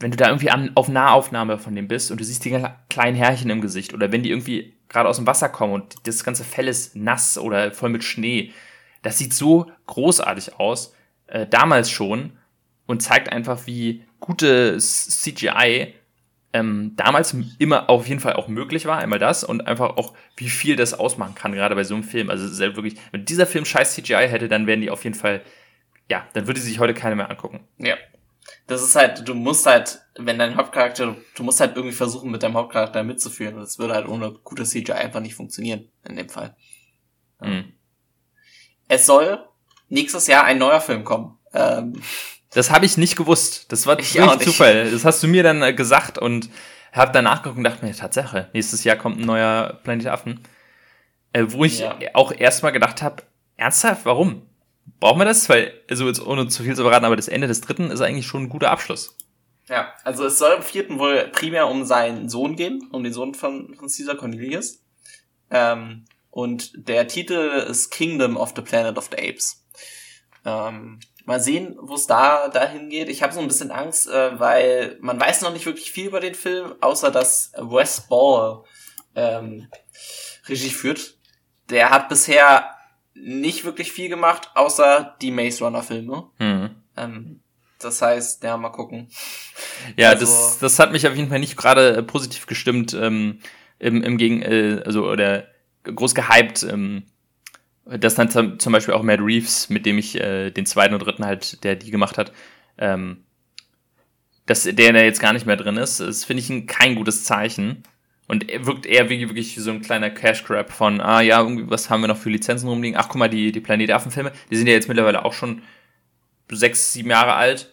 Wenn du da irgendwie an, auf Nahaufnahme von dem bist und du siehst die kleinen Härchen im Gesicht oder wenn die irgendwie gerade aus dem Wasser kommen und das ganze Fell ist nass oder voll mit Schnee, das sieht so großartig aus, äh, damals schon und zeigt einfach, wie gute CGI ähm, damals immer auf jeden Fall auch möglich war, einmal das und einfach auch, wie viel das ausmachen kann, gerade bei so einem Film. Also es ist halt wirklich, wenn dieser Film scheiß CGI hätte, dann wären die auf jeden Fall, ja, dann würde sich heute keiner mehr angucken. Ja. Das ist halt, du musst halt, wenn dein Hauptcharakter, du musst halt irgendwie versuchen, mit deinem Hauptcharakter mitzuführen. Und das würde halt ohne gutes CGI einfach nicht funktionieren, in dem Fall. Mhm. Es soll nächstes Jahr ein neuer Film kommen. Ähm, das habe ich nicht gewusst. Das war ich wirklich Zufall. Das hast du mir dann äh, gesagt und habe danach geguckt und dachte mir, Tatsache, nächstes Jahr kommt ein neuer Planet Affen. Äh, wo ich ja. auch erstmal gedacht habe, ernsthaft, warum? Brauchen wir das? Weil, also jetzt ohne zu viel zu verraten, aber das Ende des dritten ist eigentlich schon ein guter Abschluss. Ja, also es soll im vierten wohl primär um seinen Sohn gehen, um den Sohn von, von Caesar Cornelius. Ähm, und der Titel ist Kingdom of the Planet of the Apes. Ähm, Mal sehen, wo es da dahin geht. Ich habe so ein bisschen Angst, äh, weil man weiß noch nicht wirklich viel über den Film, außer dass Wes Ball ähm, Regie führt. Der hat bisher nicht wirklich viel gemacht, außer die Maze Runner Filme. Mhm. Ähm, das heißt, ja, mal gucken. Ja, also, das, das hat mich auf jeden Fall nicht gerade äh, positiv gestimmt. Ähm, im, im Gegen, äh, also oder groß gehypt, ähm, dass dann zum Beispiel auch Matt Reeves, mit dem ich äh, den zweiten und dritten halt, der die gemacht hat, ähm, dass der, der jetzt gar nicht mehr drin ist, das finde ich ein, kein gutes Zeichen. Und wirkt eher wie wirklich wie so ein kleiner Cash Grab von, ah ja, was haben wir noch für Lizenzen rumliegen? Ach guck mal, die, die Planet Affen-Filme, die sind ja jetzt mittlerweile auch schon sechs, sieben Jahre alt.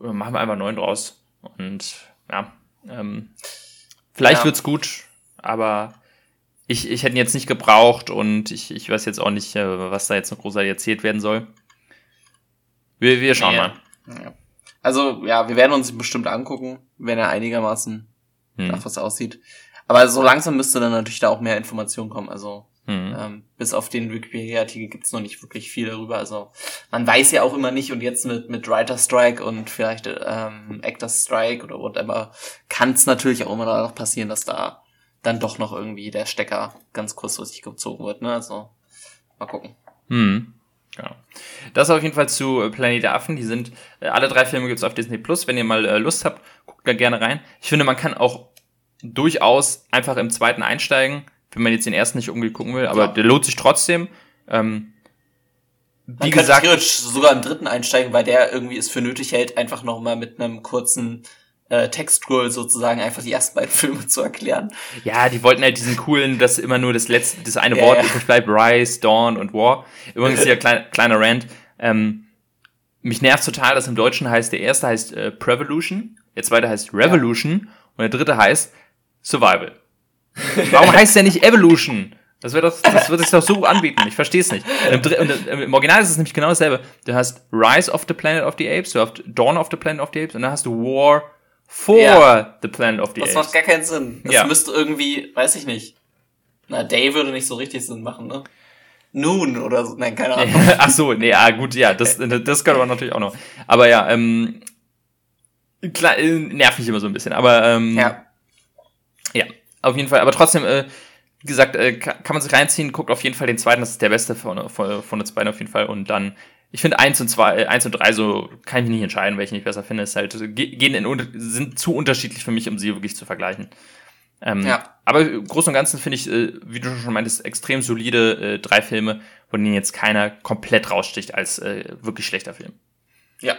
Machen wir einfach neun draus. Und ja, ähm, vielleicht ja. wird's gut, aber ich, ich hätte ihn jetzt nicht gebraucht und ich, ich weiß jetzt auch nicht, äh, was da jetzt noch großartig erzählt werden soll. Wir, wir schauen nee. mal. Ja. Also, ja, wir werden uns ihn bestimmt angucken, wenn er einigermaßen hm. nach was aussieht. Aber so langsam müsste dann natürlich da auch mehr Information kommen. Also, hm. ähm, bis auf den Wikipedia-Artikel gibt's noch nicht wirklich viel darüber. Also, man weiß ja auch immer nicht und jetzt mit, mit Writer Strike und vielleicht ähm, Actor Strike oder whatever, kann es natürlich auch immer noch passieren, dass da dann doch noch irgendwie der Stecker ganz kurzfristig gezogen wird. Ne? Also mal gucken. Hm. Genau. Das auf jeden Fall zu äh, Planet der Affen. Die sind, äh, alle drei Filme gibt's auf Disney Plus. Wenn ihr mal äh, Lust habt, guckt da gerne rein. Ich finde, man kann auch durchaus einfach im zweiten einsteigen, wenn man jetzt den ersten nicht unbedingt gucken will, aber ja. der lohnt sich trotzdem. Ähm, wie man gesagt, theoretisch sogar im dritten einsteigen, weil der irgendwie es für nötig hält, einfach nochmal mit einem kurzen äh, Textscroll sozusagen einfach die ersten beiden Filme zu erklären. Ja, die wollten halt diesen coolen, dass immer nur das letzte, das eine ja, Wort übrig bleibt, Rise, Dawn und War. Übrigens hier klein, kleiner Rant. Ähm, mich nervt total, dass im Deutschen heißt, der erste heißt äh, Prevolution, der zweite heißt Revolution ja. und der dritte heißt Survival. Warum heißt der nicht Evolution? Das wird doch, das wird sich doch so anbieten. Ich verstehe es nicht. Im, Im, Original ist es nämlich genau dasselbe. Du hast Rise of the Planet of the Apes, du hast Dawn of the Planet of the Apes und dann hast du War for ja. The Planet of the das Apes. Das macht gar keinen Sinn. Das ja. müsste irgendwie, weiß ich nicht. Na, Day würde nicht so richtig Sinn machen, ne? Noon oder so. Nein, keine Ahnung. Ach so, nee, ah, gut, ja, das, das könnte man natürlich auch noch. Aber ja, ähm, klar, äh, nervt mich immer so ein bisschen, aber, ähm, ja. Ja, auf jeden Fall. Aber trotzdem, äh, wie gesagt, äh, kann, kann man sich reinziehen, guckt auf jeden Fall den zweiten, das ist der beste von, von, von uns beiden auf jeden Fall. Und dann ich finde eins und zwei, äh, eins und drei so kann ich mich nicht entscheiden, welchen ich besser finde. Es halt gehen in, sind zu unterschiedlich für mich, um sie wirklich zu vergleichen. Ähm, ja. Aber im Großen und Ganzen finde ich, äh, wie du schon meintest, extrem solide äh, drei Filme, von denen jetzt keiner komplett raussticht als äh, wirklich schlechter Film. Ja.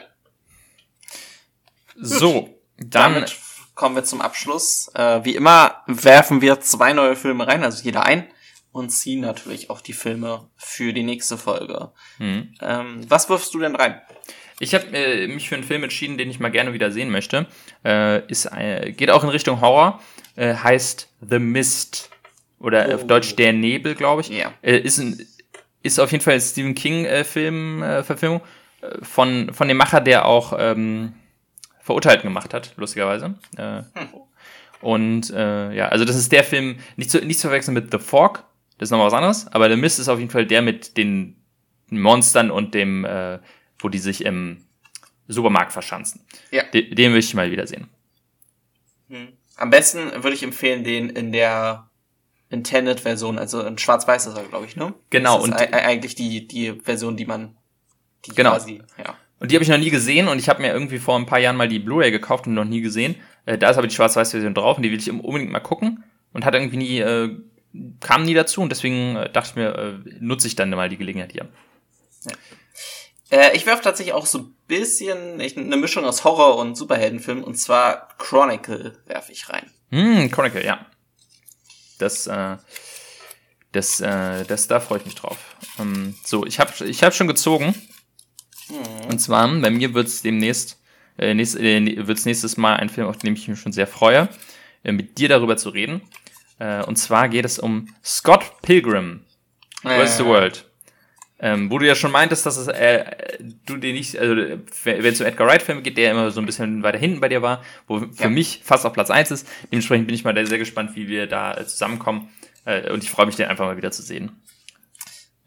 So, dann Damit kommen wir zum Abschluss. Äh, wie immer werfen wir zwei neue Filme rein, also jeder ein und ziehen natürlich auch die Filme für die nächste Folge. Mhm. Ähm, was wirfst du denn rein? Ich habe äh, mich für einen Film entschieden, den ich mal gerne wieder sehen möchte. Äh, ist, äh, geht auch in Richtung Horror. Äh, heißt The Mist. Oder oh. auf Deutsch Der Nebel, glaube ich. Ja. Äh, ist, ein, ist auf jeden Fall ein Stephen King-Film, äh, Verfilmung. von, von dem Macher, der auch ähm, Verurteilten gemacht hat, lustigerweise. Hm. Und ja, also das ist der Film, nicht zu, nicht zu verwechseln mit The Fork, das ist nochmal was anderes, aber der Mist ist auf jeden Fall der mit den Monstern und dem, äh, wo die sich im Supermarkt verschanzen. Ja. Den, den will ich mal wiedersehen. Hm. Am besten würde ich empfehlen, den in der Intended-Version, also in Schwarz-Weiß ist er, glaube ich, ne? Genau. Das ist und eigentlich die, die Version, die man die genau. quasi, ja. Und die habe ich noch nie gesehen und ich habe mir irgendwie vor ein paar Jahren mal die Blu-ray gekauft und noch nie gesehen. Äh, da ist aber die Schwarz-Weiß-Version drauf und die will ich unbedingt mal gucken und hat irgendwie nie äh, kam nie dazu und deswegen äh, dachte ich mir, äh, nutze ich dann mal die Gelegenheit hier. Ja. Äh, ich werfe tatsächlich auch so ein bisschen ich, eine Mischung aus Horror- und Superheldenfilm und zwar Chronicle werfe ich rein. Hm, Chronicle, ja. Das, äh, das, äh, das, da freue ich mich drauf. Ähm, so, ich habe ich hab schon gezogen. Hm. Und zwar, bei mir wird es demnächst, äh, nächst, äh, wird's nächstes Mal ein Film, auf den ich mich schon sehr freue, äh, mit dir darüber zu reden. Äh, und zwar geht es um Scott Pilgrim vs. the World. Ähm, wo du ja schon meintest, dass es, äh, du den nicht, also wenn es um Edgar Wright-Filme geht, der immer so ein bisschen weiter hinten bei dir war, wo für ja. mich fast auf Platz eins ist. Dementsprechend bin ich mal sehr gespannt, wie wir da äh, zusammenkommen. Äh, und ich freue mich, den einfach mal wieder zu sehen.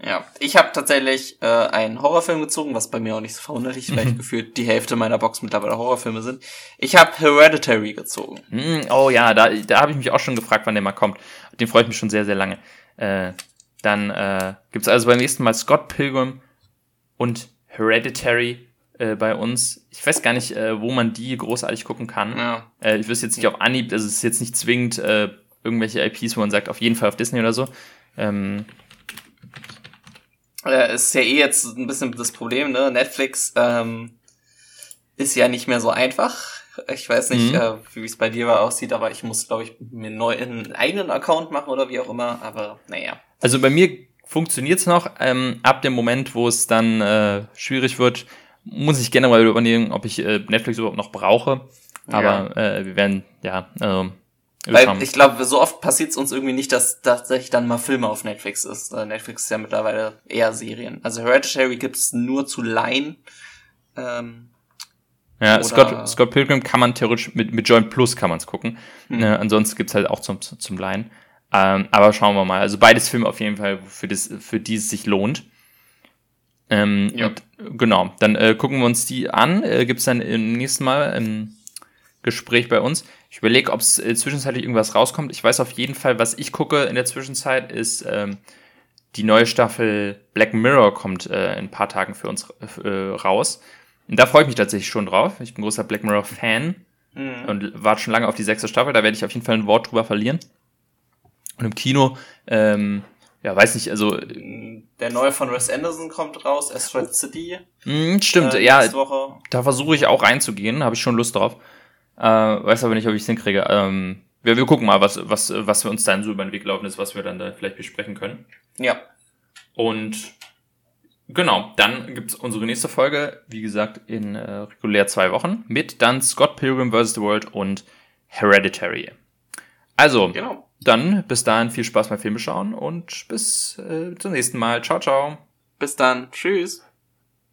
Ja, ich habe tatsächlich äh, einen Horrorfilm gezogen, was bei mir auch nicht so verwunderlich ist, weil ich gefühlt die Hälfte meiner Box mittlerweile Horrorfilme sind. Ich habe Hereditary gezogen. Mm, oh ja, da, da habe ich mich auch schon gefragt, wann der mal kommt. Den freue ich mich schon sehr, sehr lange. Äh, dann äh, gibt also beim nächsten Mal Scott Pilgrim und Hereditary äh, bei uns. Ich weiß gar nicht, äh, wo man die großartig gucken kann. Ja. Äh, ich wüsste jetzt nicht auf Anhieb, also es ist jetzt nicht zwingend äh, irgendwelche IPs, wo man sagt, auf jeden Fall auf Disney oder so. Ähm, äh, ist ja eh jetzt ein bisschen das Problem, ne? Netflix ähm, ist ja nicht mehr so einfach. Ich weiß nicht, mhm. äh, wie es bei dir aussieht, aber ich muss, glaube ich, mir neu einen eigenen Account machen oder wie auch immer. Aber naja. Also bei mir funktioniert's noch. Ähm, ab dem Moment, wo es dann äh, schwierig wird, muss ich generell überlegen, ob ich äh, Netflix überhaupt noch brauche. Aber ja. äh, wir werden, ja, äh, weil ich glaube, so oft passiert es uns irgendwie nicht, dass tatsächlich dann mal Filme auf Netflix ist. Äh, Netflix ist ja mittlerweile eher Serien. Also Hereditary gibt's nur zu Line. Ähm, ja, Scott, Scott Pilgrim kann man theoretisch mit, mit Joint Plus kann man's gucken. Hm. Äh, ansonsten gibt's halt auch zum, zum Line. Ähm, aber schauen wir mal. Also beides Filme auf jeden Fall, für, das, für die es sich lohnt. Ähm, ja. und, genau, dann äh, gucken wir uns die an. Äh, gibt's dann im nächsten Mal im Gespräch bei uns. Ich überlege, ob es äh, zwischenzeitlich irgendwas rauskommt. Ich weiß auf jeden Fall, was ich gucke in der Zwischenzeit, ist ähm, die neue Staffel Black Mirror kommt äh, in ein paar Tagen für uns äh, raus. Und da freue ich mich tatsächlich schon drauf. Ich bin großer Black Mirror-Fan mhm. und warte schon lange auf die sechste Staffel. Da werde ich auf jeden Fall ein Wort drüber verlieren. Und im Kino, ähm, ja, weiß nicht, also. Der neue von Wes Anderson kommt raus, Asteroid City. Mh, stimmt, äh, ja. Da versuche ich auch reinzugehen, habe ich schon Lust drauf. Äh, weiß aber nicht, ob ich es hinkriege. Ähm, wir, wir gucken mal, was, was, was wir uns dann so über den Weg laufen ist, was wir dann da vielleicht besprechen können. Ja. Und genau, dann gibt's unsere nächste Folge, wie gesagt, in äh, regulär zwei Wochen mit dann Scott Pilgrim vs. The World und Hereditary. Also, genau. dann bis dahin viel Spaß beim Filme schauen und bis äh, zum nächsten Mal. Ciao, ciao. Bis dann. Tschüss.